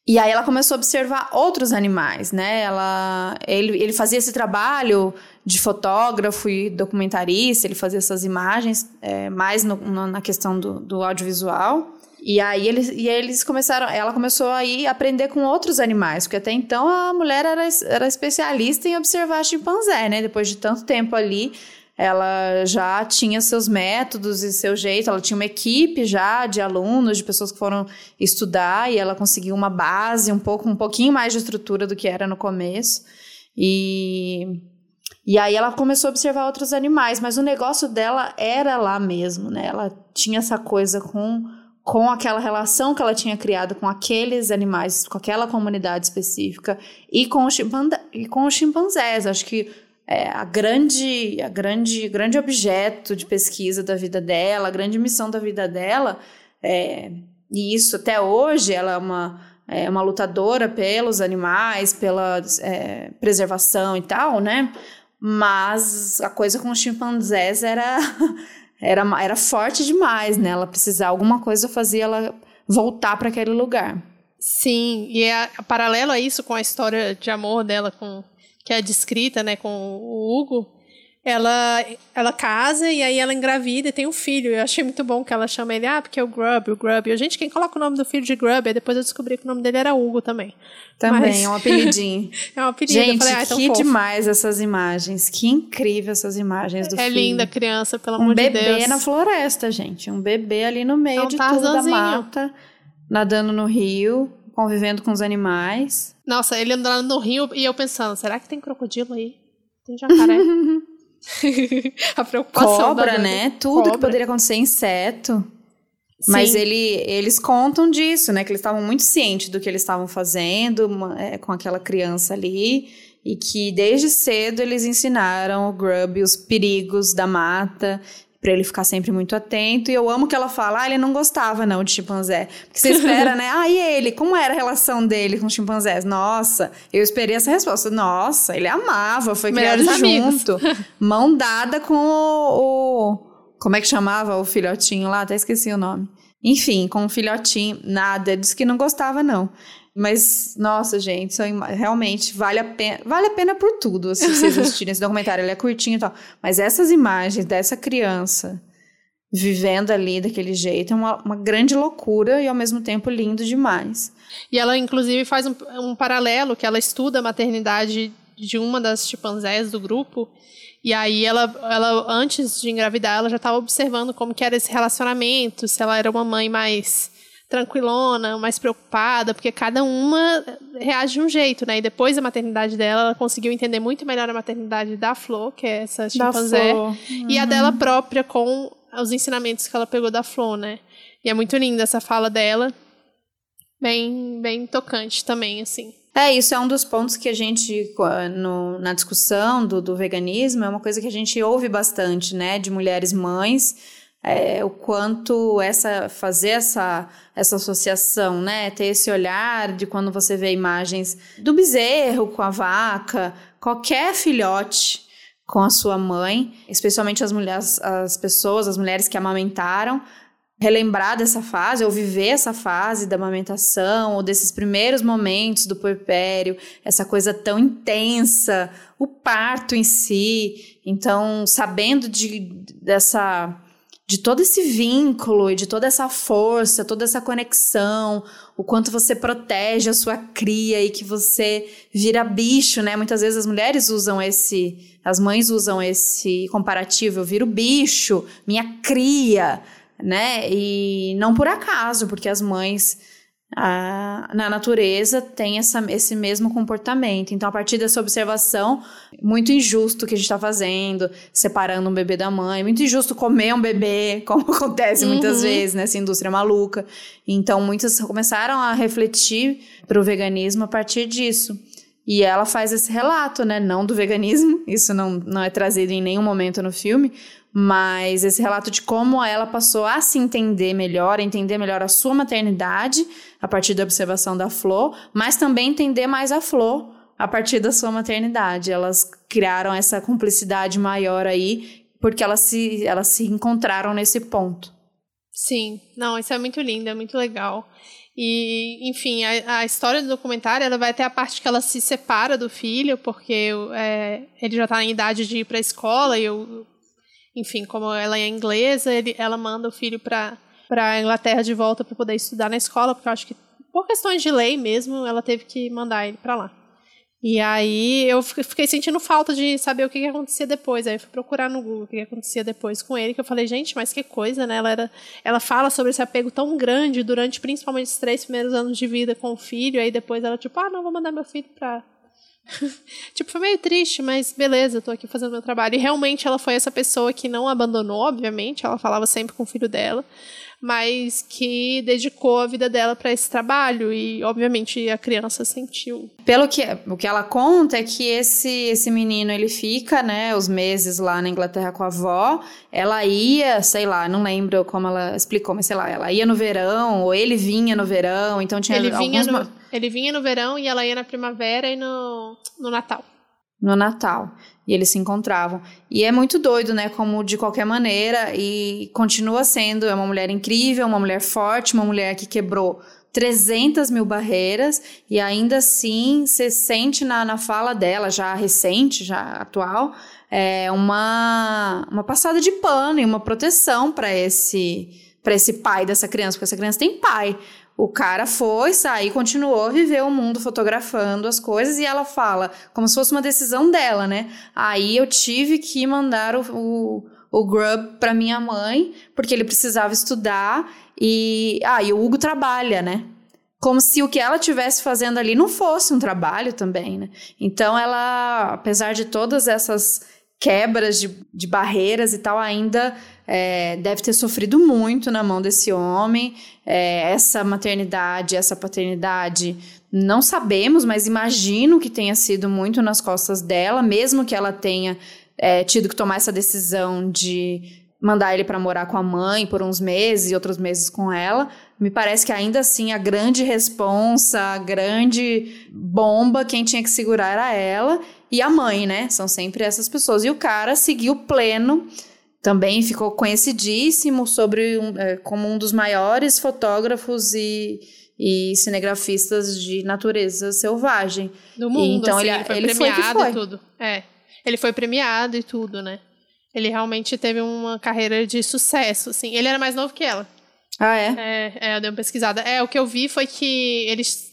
E aí ela começou a observar outros animais, né? Ela, ele, ele fazia esse trabalho de fotógrafo e documentarista, ele fazia essas imagens é, mais no- na questão do, do audiovisual. E aí eles, e eles começaram, ela começou a aprender com outros animais, porque até então a mulher era, era especialista em observar chimpanzé, né? Depois de tanto tempo ali, ela já tinha seus métodos e seu jeito, ela tinha uma equipe já de alunos, de pessoas que foram estudar e ela conseguiu uma base, um pouco, um pouquinho mais de estrutura do que era no começo. E e aí ela começou a observar outros animais, mas o negócio dela era lá mesmo, né? Ela tinha essa coisa com com aquela relação que ela tinha criado com aqueles animais, com aquela comunidade específica e com e com os chimpanzés. Acho que é, a grande, a grande, grande objeto de pesquisa da vida dela, a grande missão da vida dela, é, e isso até hoje, ela é uma, é uma lutadora pelos animais, pela é, preservação e tal, né? Mas a coisa com os chimpanzés era, era, era forte demais, né? Ela precisava, alguma coisa fazia ela voltar para aquele lugar. Sim, e é paralelo a isso com a história de amor dela com que é descrita, né, com o Hugo, ela ela casa e aí ela engravida e tem um filho. Eu achei muito bom que ela chama ele, ah, porque é o Grub, o Grub. Eu, gente, quem coloca o nome do filho de Grub? Aí depois eu descobri que o nome dele era Hugo também. Também, Mas- é um apelidinho. É um apelido. eu Gente, falei, ah, é que fofo. demais essas imagens. Que incrível essas imagens do É filho. linda a criança, pelo Um amor de bebê Deus. na floresta, gente. Um bebê ali no meio É um de tudo da mata, nadando no rio, convivendo com os animais. Nossa, ele andando no rio e eu pensando, será que tem crocodilo aí? Tem jacaré? a preocupação Cobra, né? Tudo que Cobra. poderia acontecer, inseto. Mas Sim. ele, eles contam disso, né? Que eles estavam muito cientes do que eles estavam fazendo uma- é, com aquela criança ali. E que desde cedo eles ensinaram o Grub os perigos da mata. Pra ele ficar sempre muito atento. E eu amo que ela fala, ah, ele não gostava não de chimpanzé. Porque você espera, né? Ah, e ele? Como era a relação dele com os chimpanzés? Nossa, eu esperei essa resposta. Nossa, ele amava, foi Melhores criado amigos. junto. Mão dada com o, o- Como é que chamava o filhotinho lá? Até esqueci o nome. Enfim, com o filhotinho, nada. Ele disse que não gostava, não. Mas, nossa, gente, são realmente vale a pena. Vale a pena por tudo, se vocês assistirem esse documentário. Ele é curtinho e tal. Mas essas imagens dessa criança vivendo ali daquele jeito é uma, uma grande loucura e ao mesmo tempo lindo demais. E ela, inclusive, faz um, um paralelo, que ela estuda a maternidade de uma das chimpanzés do grupo. E aí, ela, ela antes de engravidar, ela já estava observando como que era esse relacionamento, se ela era uma mãe mais tranquilona, mais preocupada, porque cada uma reage de um jeito, né? E depois da maternidade dela, ela conseguiu entender muito melhor a maternidade da Flor, que é essa chimpanzé, Flor. e a dela própria com os ensinamentos que ela pegou da Flor, né? E é muito linda essa fala dela. Bem, bem tocante também, assim. É, isso é um dos pontos que a gente, no- na discussão do, do veganismo, é uma coisa que a gente ouve bastante, né, de mulheres mães, é, o quanto essa, fazer essa, essa associação, né, ter esse olhar de quando você vê imagens do bezerro com a vaca, qualquer filhote com a sua mãe, especialmente as mulheres, as pessoas, as mulheres que amamentaram, relembrar dessa fase, ou viver essa fase da amamentação, ou desses primeiros momentos do puerpério, essa coisa tão intensa, o parto em si. Então, sabendo de, dessa de todo esse vínculo e de toda essa força, toda essa conexão, o quanto você protege a sua cria e que você vira bicho, né? Muitas vezes as mulheres usam esse, as mães usam esse comparativo, eu viro bicho, minha cria, né? E não por acaso, porque as mães a, na natureza tem essa, esse mesmo comportamento. Então, a partir dessa observação, muito injusto que a gente está fazendo, separando um bebê da mãe, muito injusto comer um bebê, como acontece uhum. muitas vezes nessa indústria maluca. Então, muitas começaram a refletir para o veganismo a partir disso. E ela faz esse relato, né? Não do veganismo, isso não, não é trazido em nenhum momento no filme, mas esse relato de como ela passou a se entender melhor, entender melhor a sua maternidade a partir da observação da Flor, mas também entender mais a Flor a partir da sua maternidade. Elas criaram essa cumplicidade maior aí, porque elas se, elas se encontraram nesse ponto. Sim, não, isso é muito lindo, é muito legal. E, enfim, a, a, história do documentário ela vai ter a parte que ela se separa do filho, porque é, ele já está em idade de ir para a escola e eu, enfim, como ela é inglesa, ele, ela manda o filho para para Inglaterra de volta para poder estudar na escola, porque eu acho que por questões de lei mesmo, ela teve que mandar ele para lá. E aí eu fiquei sentindo falta de saber o que, que acontecia depois. Aí eu fui procurar no Google o que, que acontecia depois com ele, que eu falei, gente, mas que coisa, né? Ela, era, ela fala sobre esse apego tão grande durante principalmente os três primeiros anos de vida com o filho, aí depois ela, tipo, ah, não, vou mandar meu filho para tipo, foi meio triste, mas beleza, tô aqui fazendo meu trabalho. E realmente ela foi essa pessoa que não abandonou, obviamente, ela falava sempre com o filho dela, mas que dedicou a vida dela para esse trabalho e, obviamente, a criança sentiu. Pelo que o que ela conta é que esse esse menino ele fica, né, os meses lá na Inglaterra com a avó. Ela ia, sei lá, não lembro como ela explicou, mas sei lá, ela ia no verão ou ele vinha no verão, então tinha ele vinha alguns no, ele vinha no verão e ela ia na primavera e no, no Natal. No Natal. E eles se encontravam. E é muito doido, né? Como de qualquer maneira, e continua sendo é uma mulher incrível, uma mulher forte, uma mulher que quebrou 300 mil barreiras e ainda assim você sente na, na fala dela, já recente, já atual, é uma, uma passada de pano e uma proteção para esse, esse pai dessa criança, porque essa criança tem pai. O cara foi, saiu, continuou a viver o mundo fotografando as coisas e ela fala, como se fosse uma decisão dela, né? Aí eu tive que mandar o, o, o Grub para minha mãe, porque ele precisava estudar e. Ah, e o Hugo trabalha, né? Como se o que ela tivesse fazendo ali não fosse um trabalho também, né? Então ela, apesar de todas essas quebras de, de barreiras e tal, ainda é, deve ter sofrido muito na mão desse homem. É, essa maternidade, essa paternidade, não sabemos, mas imagino que tenha sido muito nas costas dela, mesmo que ela tenha é, tido que tomar essa decisão de mandar ele para morar com a mãe por uns meses e outros meses com ela. Me parece que ainda assim a grande responsa, a grande bomba, quem tinha que segurar era ela e a mãe, né? São sempre essas pessoas. E o cara seguiu pleno, também ficou conhecidíssimo sobre um, é, como um dos maiores fotógrafos e, e cinegrafistas de natureza selvagem. Do mundo, e, então assim, ele, ele foi ele premiado foi foi. e tudo. É, ele foi premiado e tudo, né? Ele realmente teve uma carreira de sucesso, assim. Ele era mais novo que ela. Ah, é? É, é eu dei uma pesquisada. É, o que eu vi foi que eles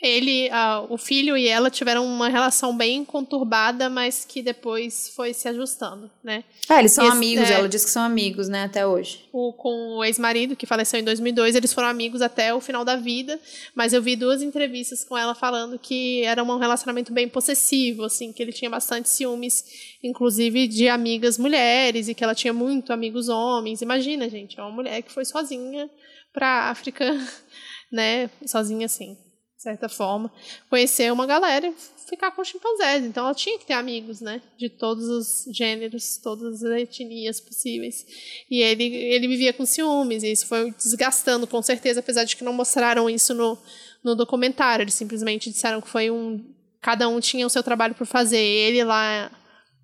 ele, uh, o filho e ela tiveram uma relação bem conturbada, mas que depois foi se ajustando, né? É, eles são amigos, é, ela diz que são amigos, né, até hoje. O, com o ex-marido, que faleceu em 2002, eles foram amigos até o final da vida, mas eu vi duas entrevistas com ela falando que era um relacionamento bem possessivo, assim, que ele tinha bastante ciúmes, inclusive de amigas mulheres, e que ela tinha muito amigos homens. Imagina, gente, é uma mulher que foi sozinha pra África, né, sozinha assim certa forma, conhecer uma galera e ficar com chimpanzés. Então ela tinha que ter amigos, né? De todos os gêneros, todas as etnias possíveis. E ele, ele vivia com ciúmes, e isso foi desgastando, com certeza, apesar de que não mostraram isso no, no documentário. Eles simplesmente disseram que foi um. Cada um tinha o seu trabalho por fazer. Ele lá,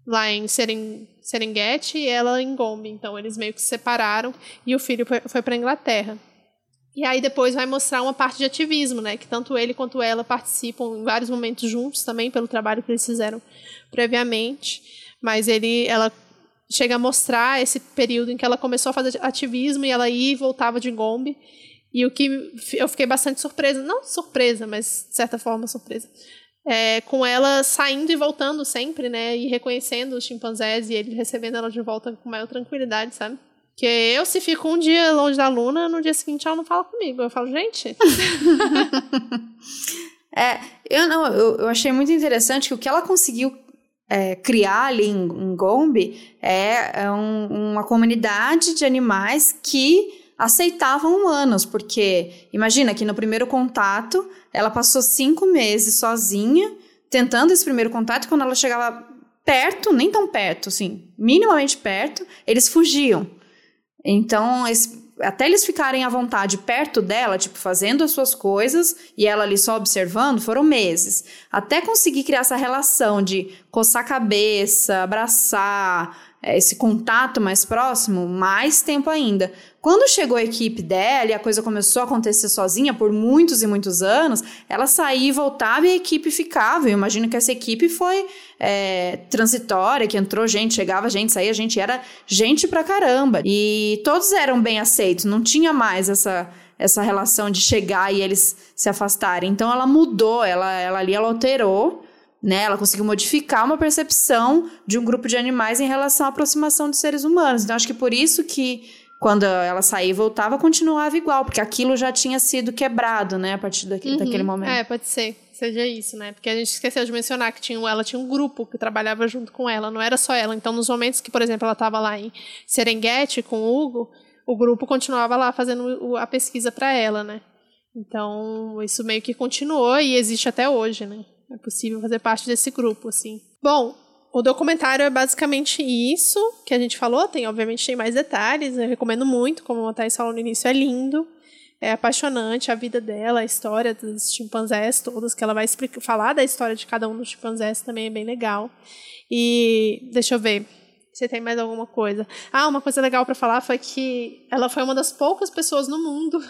lá em Seren, Serengeti e ela em Gombe. Então eles meio que se separaram e o filho foi, para Inglaterra. E aí depois vai mostrar uma parte de ativismo, né? Que tanto ele quanto ela participam em vários momentos juntos também pelo trabalho que eles fizeram previamente. Mas ele, ela chega a mostrar esse período em que ela começou a fazer ativismo e ela ia e voltava de Gombe. E o que eu fiquei bastante surpresa, não surpresa, mas de certa forma surpresa, é, com ela saindo e voltando sempre, né? E reconhecendo os chimpanzés e ele recebendo ela de volta com maior tranquilidade, sabe? Porque eu, se fico um dia longe da Luna, no dia seguinte ela não fala comigo. Eu falo, gente. é, eu não, eu, eu achei muito interessante que o que ela conseguiu é, criar ali em, em Gombe é, é um, uma comunidade de animais que aceitavam humanos, porque imagina que no primeiro contato ela passou cinco meses sozinha tentando esse primeiro contato, quando ela chegava perto, nem tão perto, assim, minimamente perto, eles fugiam. Então, esse, até eles ficarem à vontade perto dela, tipo, fazendo as suas coisas e ela ali só observando, foram meses. Até conseguir criar essa relação de coçar a cabeça, abraçar, é, esse contato mais próximo, mais tempo ainda. Quando chegou a equipe dela e a coisa começou a acontecer sozinha por muitos e muitos anos, ela saía e voltava e a equipe ficava. Eu imagino que essa equipe foi é, transitória, que entrou gente, chegava gente, saía gente, era gente pra caramba. E todos eram bem aceitos, não tinha mais essa essa relação de chegar e eles se afastarem. Então ela mudou, ela, ela ali ela alterou né? Ela conseguiu modificar uma percepção de um grupo de animais em relação à aproximação de seres humanos. Então, acho que por isso que quando ela saía e voltava, continuava igual, porque aquilo já tinha sido quebrado, né, a partir daquele, uhum. daquele momento. É, pode ser, seja isso, né? Porque a gente esqueceu de mencionar que tinha, ela tinha um grupo que trabalhava junto com ela, não era só ela. Então, nos momentos que, por exemplo, ela estava lá em Serengeti com o Hugo, o grupo continuava lá fazendo a pesquisa para ela, né? Então, isso meio que continuou e existe até hoje, né? é possível fazer parte desse grupo, assim. Bom, o documentário é basicamente isso que a gente falou. Tem, obviamente, tem mais detalhes. Eu recomendo muito, como a Thais falou no início, é lindo. É apaixonante a vida dela, a história dos chimpanzés todos, que ela vai explicar, falar da história de cada um dos chimpanzés também é bem legal. E deixa eu ver se tem mais alguma coisa. Ah, uma coisa legal para falar foi que ela foi uma das poucas pessoas no mundo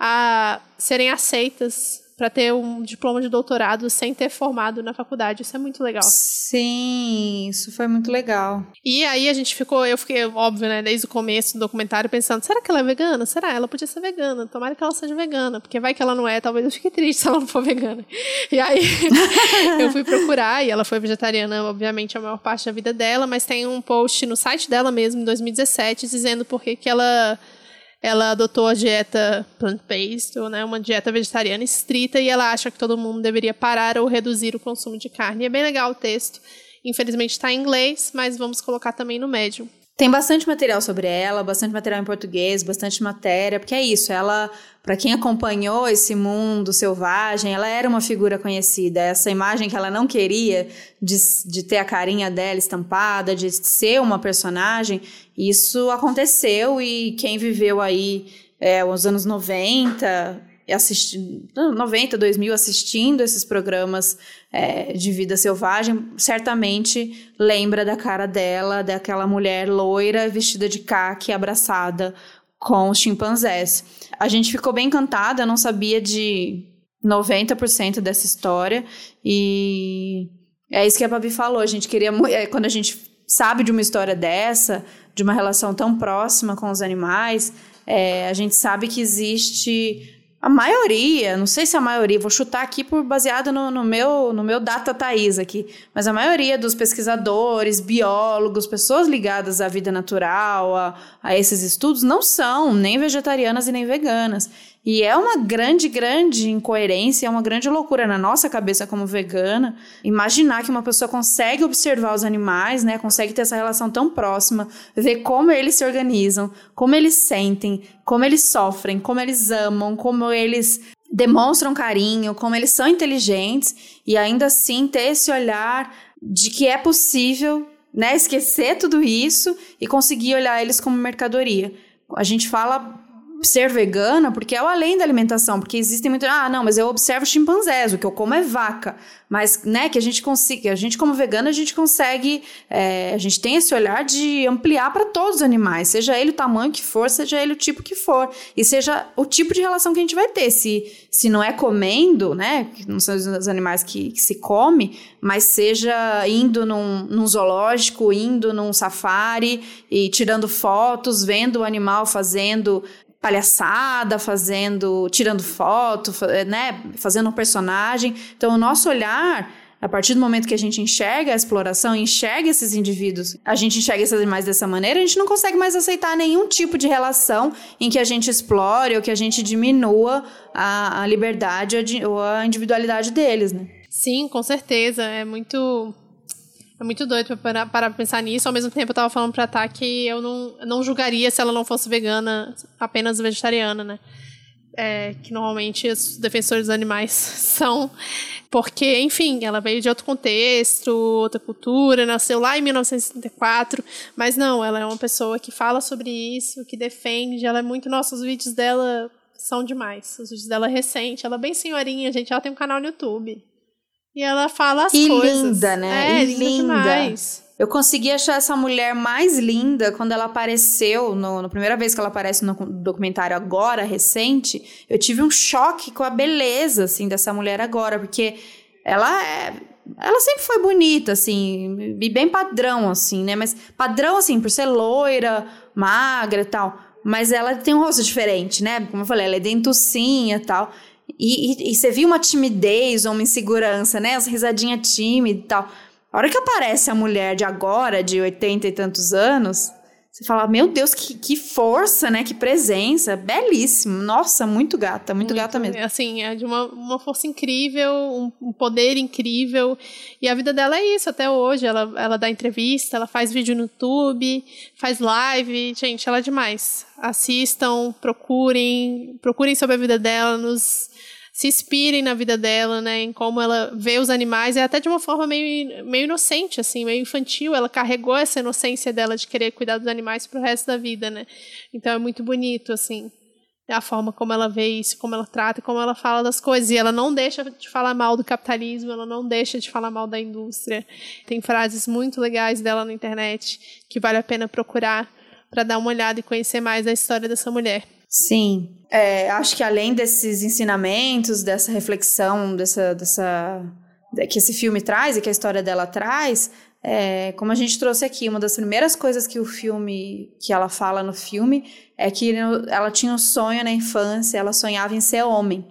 a serem aceitas para ter um diploma de doutorado sem ter formado na faculdade. Isso é muito legal. Sim, isso foi muito legal. E aí a gente ficou, eu fiquei, óbvio, né, desde o começo do documentário pensando, será que ela é vegana? Será? Ela podia ser vegana. Tomara que ela seja vegana, porque vai que ela não é, talvez eu fique triste se ela não for vegana. E aí eu fui procurar e ela foi vegetariana, obviamente, a maior parte da vida dela, mas tem um post no site dela mesmo, em 2017, dizendo por que que ela ela adotou a dieta plant-based, né, uma dieta vegetariana estrita, e ela acha que todo mundo deveria parar ou reduzir o consumo de carne. É bem legal o texto. Infelizmente está em inglês, mas vamos colocar também no médio. Tem bastante material sobre ela, bastante material em português, bastante matéria, porque é isso, ela, para quem acompanhou esse mundo selvagem, ela era uma figura conhecida. Essa imagem que ela não queria de, de ter a carinha dela estampada, de ser uma personagem, isso aconteceu e quem viveu aí é, os anos 90, assistindo, 90, 2000 assistindo esses programas é, de vida selvagem, certamente lembra da cara dela, daquela mulher loira vestida de caque abraçada com os chimpanzés. A gente ficou bem encantada, não sabia de 90% dessa história e é isso que a Babi falou, a gente queria é, quando a gente sabe de uma história dessa, de uma relação tão próxima com os animais, é, a gente sabe que existe a maioria, não sei se a maioria, vou chutar aqui por baseado no, no, meu no meu data Thaís aqui, mas a maioria dos pesquisadores, biólogos, pessoas ligadas à vida natural, a, a esses estudos, não são nem vegetarianas e nem veganas. E é uma grande, grande incoerência, é uma grande loucura na nossa cabeça como vegana imaginar que uma pessoa consegue observar os animais, né, consegue ter essa relação tão próxima, ver como eles se organizam, como eles sentem, como eles sofrem, como eles amam, como eles demonstram carinho, como eles são inteligentes e ainda assim ter esse olhar de que é possível, né, esquecer tudo isso e conseguir olhar eles como mercadoria. A gente fala ser vegana porque é o além da alimentação, porque existem muito, ah, não, mas eu observo chimpanzés, o que eu como é vaca, mas, né, que a gente consiga, a gente como vegana, a gente consegue, é, a gente tem esse olhar de ampliar para todos os animais, seja ele o tamanho que for, seja ele o tipo que for, e seja o tipo de relação que a gente vai ter, se, se não é comendo, né, não são os animais que, que se come, mas seja indo num, num zoológico, indo num safari e tirando fotos, vendo o animal fazendo palhaçada, fazendo, tirando foto, né, fazendo um personagem. Então, o nosso olhar A partir do momento que a gente enxerga a exploração, enxerga esses indivíduos, a gente enxerga esses animais dessa maneira, a gente não consegue mais aceitar nenhum tipo de relação em que a gente explore ou que a gente diminua a, a liberdade ou a individualidade deles, né? Sim, com certeza. É muito é muito doido para parar pra pensar nisso. Ao mesmo tempo, eu tava falando pra Tá que eu não, não julgaria se ela não fosse vegana, apenas vegetariana, né? É, que normalmente os defensores dos animais são. Porque, enfim, ela veio de outro contexto, outra cultura, nasceu lá em 1964. Mas não, ela é uma pessoa que fala sobre isso, que defende. Ela é muito. Nossa, os vídeos dela são demais. Os vídeos dela é recente. Ela é bem senhorinha, gente. Ela tem um canal no YouTube. E ela fala as e coisas. linda, né? É, e linda, linda. demais. Eu consegui achar essa mulher mais linda quando ela apareceu, no, na primeira vez que ela aparece no documentário agora, recente. Eu tive um choque com a beleza, assim, dessa mulher agora, porque ela é. Ela sempre foi bonita, assim, e bem padrão, assim, né? Mas padrão, assim, por ser loira, magra e tal. Mas ela tem um rosto diferente, né? Como eu falei, ela é dentucinha e tal. E, e, e, você viu uma timidez ou uma insegurança, né? As risadinhas tímidas e tal. A hora que aparece a mulher de agora, de 80 e tantos anos, você fala, meu Deus, que, que força, né? Que presença. Belíssimo. Nossa, muito gata, muito, muito gata mesmo. Assim, é de uma, uma força incrível, um, um, poder incrível. E a vida dela é isso até hoje. Ela, ela dá entrevista, ela faz vídeo no YouTube, faz live. Gente, ela é demais. Assistam, procurem, procurem sobre a vida dela nos se inspirem na vida dela, né, em como ela vê os animais, é até de uma forma meio, meio inocente, assim, meio infantil. Ela carregou essa inocência dela de querer cuidar dos animais pro resto da vida, né. Então é muito bonito, assim, a forma como ela vê isso, como ela trata, como ela fala das coisas. E ela não deixa de falar mal do capitalismo, ela não deixa de falar mal da indústria. Tem frases muito legais dela na internet que vale a pena procurar para dar uma olhada e conhecer mais a história dessa mulher. Sim. É, acho que além desses ensinamentos, dessa reflexão, dessa, dessa que esse filme traz e que a história dela traz, é, como a gente trouxe aqui, uma das primeiras coisas que o filme, que ela fala no filme, é que ela tinha um sonho na infância, ela sonhava em ser homem.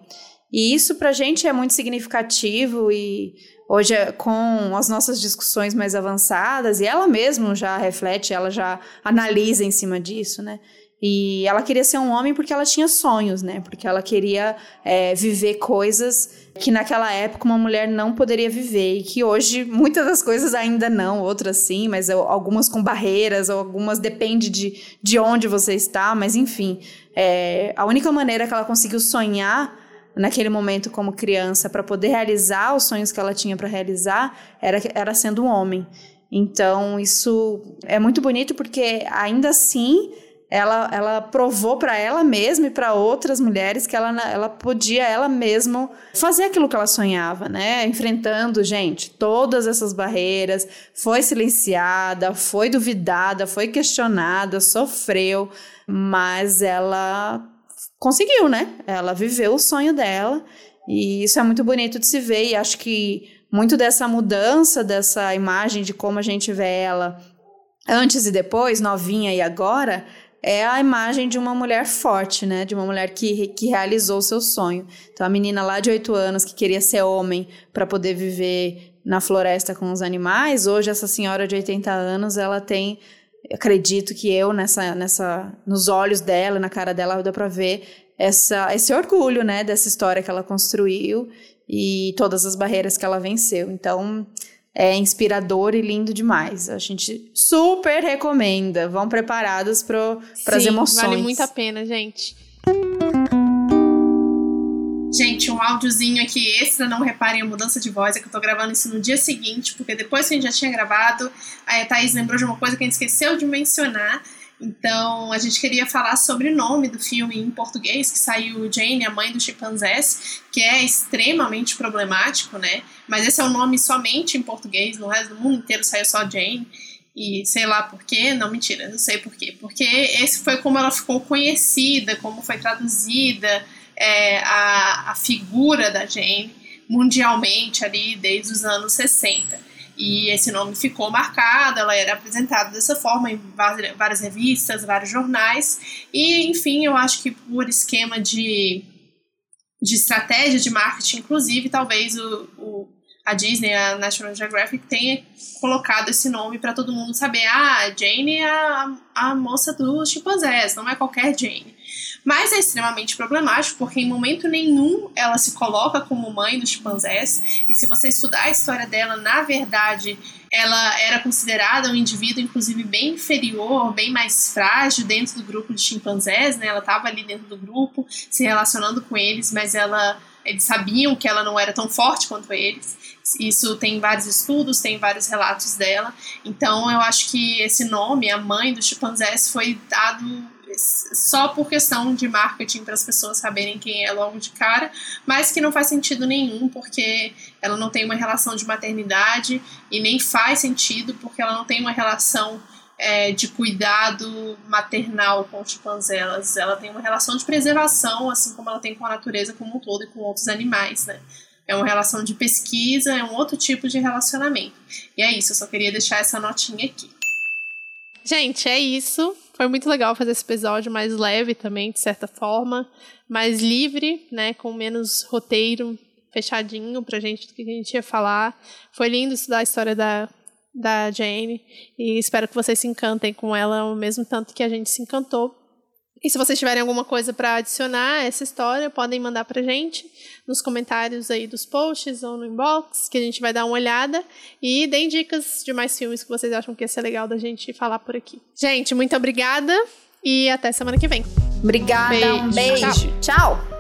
E isso pra gente é muito significativo e hoje com as nossas discussões mais avançadas, e ela mesma já reflete, ela já analisa em cima disso, né? E ela queria ser um homem porque ela tinha sonhos, né? Porque ela queria é, viver coisas que naquela época uma mulher não poderia viver e que hoje muitas das coisas ainda não, outras sim, mas algumas com barreiras, algumas depende de, de onde você está, mas enfim, é, a única maneira que ela conseguiu sonhar naquele momento como criança para poder realizar os sonhos que ela tinha para realizar era, era sendo um homem. Então isso é muito bonito porque ainda assim ela, ela provou para ela mesma e para outras mulheres que ela, ela podia ela mesma fazer aquilo que ela sonhava, né? Enfrentando, gente, todas essas barreiras, foi silenciada, foi duvidada, foi questionada, sofreu, mas ela conseguiu, né? Ela viveu o sonho dela e isso é muito bonito de se ver e acho que muito dessa mudança, dessa imagem de como a gente vê ela antes e depois, novinha e agora, é a imagem de uma mulher forte, né? De uma mulher que, que realizou o seu sonho. Então, a menina lá de 8 anos que queria ser homem para poder viver na floresta com os animais, hoje essa senhora de 80 anos, ela tem, acredito que eu nessa nessa nos olhos dela, na cara dela dá para ver essa esse orgulho, né, dessa história que ela construiu e todas as barreiras que ela venceu. Então, é inspirador e lindo demais. A gente super recomenda. Vão preparados para as emoções. Vale muito a pena, gente. Gente, um áudiozinho aqui extra, não reparem a mudança de voz, é que eu tô gravando isso no dia seguinte, porque depois que a gente já tinha gravado, a Thaís lembrou de uma coisa que a gente esqueceu de mencionar, então, a gente queria falar sobre o nome do filme em português, que saiu Jane, a mãe dos chimpanzés, que é extremamente problemático, né? Mas esse é o nome somente em português, no resto do mundo inteiro saiu só Jane. E sei lá por quê, não, mentira, não sei por quê. Porque esse foi como ela ficou conhecida, como foi traduzida é, a, a figura da Jane mundialmente ali desde os anos 60. E esse nome ficou marcado, ela era apresentada dessa forma em várias revistas, vários jornais. E, enfim, eu acho que por esquema de, de estratégia de marketing, inclusive, talvez o, o a Disney, a National Geographic tenha colocado esse nome para todo mundo saber. Ah, Jane é a, a moça dos chimpanzés, não é qualquer Jane. Mas é extremamente problemático porque em momento nenhum ela se coloca como mãe dos chimpanzés. E se você estudar a história dela, na verdade, ela era considerada um indivíduo, inclusive, bem inferior, bem mais frágil dentro do grupo de chimpanzés, né? Ela estava ali dentro do grupo, se relacionando com eles, mas ela, eles sabiam que ela não era tão forte quanto eles. Isso tem vários estudos, tem vários relatos dela. Então, eu acho que esse nome, a mãe dos chimpanzés, foi dado só por questão de marketing para as pessoas saberem quem é logo de cara, mas que não faz sentido nenhum porque ela não tem uma relação de maternidade e nem faz sentido porque ela não tem uma relação é, de cuidado maternal com os chimpanzés. Ela tem uma relação de preservação, assim como ela tem com a natureza como um todo e com outros animais, né? É uma relação de pesquisa, é um outro tipo de relacionamento. E é isso, eu só queria deixar essa notinha aqui. Gente, é isso. Foi muito legal fazer esse episódio mais leve também, de certa forma, mais livre, né, com menos roteiro fechadinho pra gente do que a gente ia falar. Foi lindo estudar a história da, da Jane e espero que vocês se encantem com ela o mesmo tanto que a gente se encantou. E se vocês tiverem alguma coisa para adicionar a essa história, podem mandar pra gente nos comentários aí dos posts ou no inbox, que a gente vai dar uma olhada. E deem dicas de mais filmes que vocês acham que ia ser legal da gente falar por aqui. Gente, muito obrigada e até semana que vem. Obrigada, beijo. um beijo. Tchau. Tchau.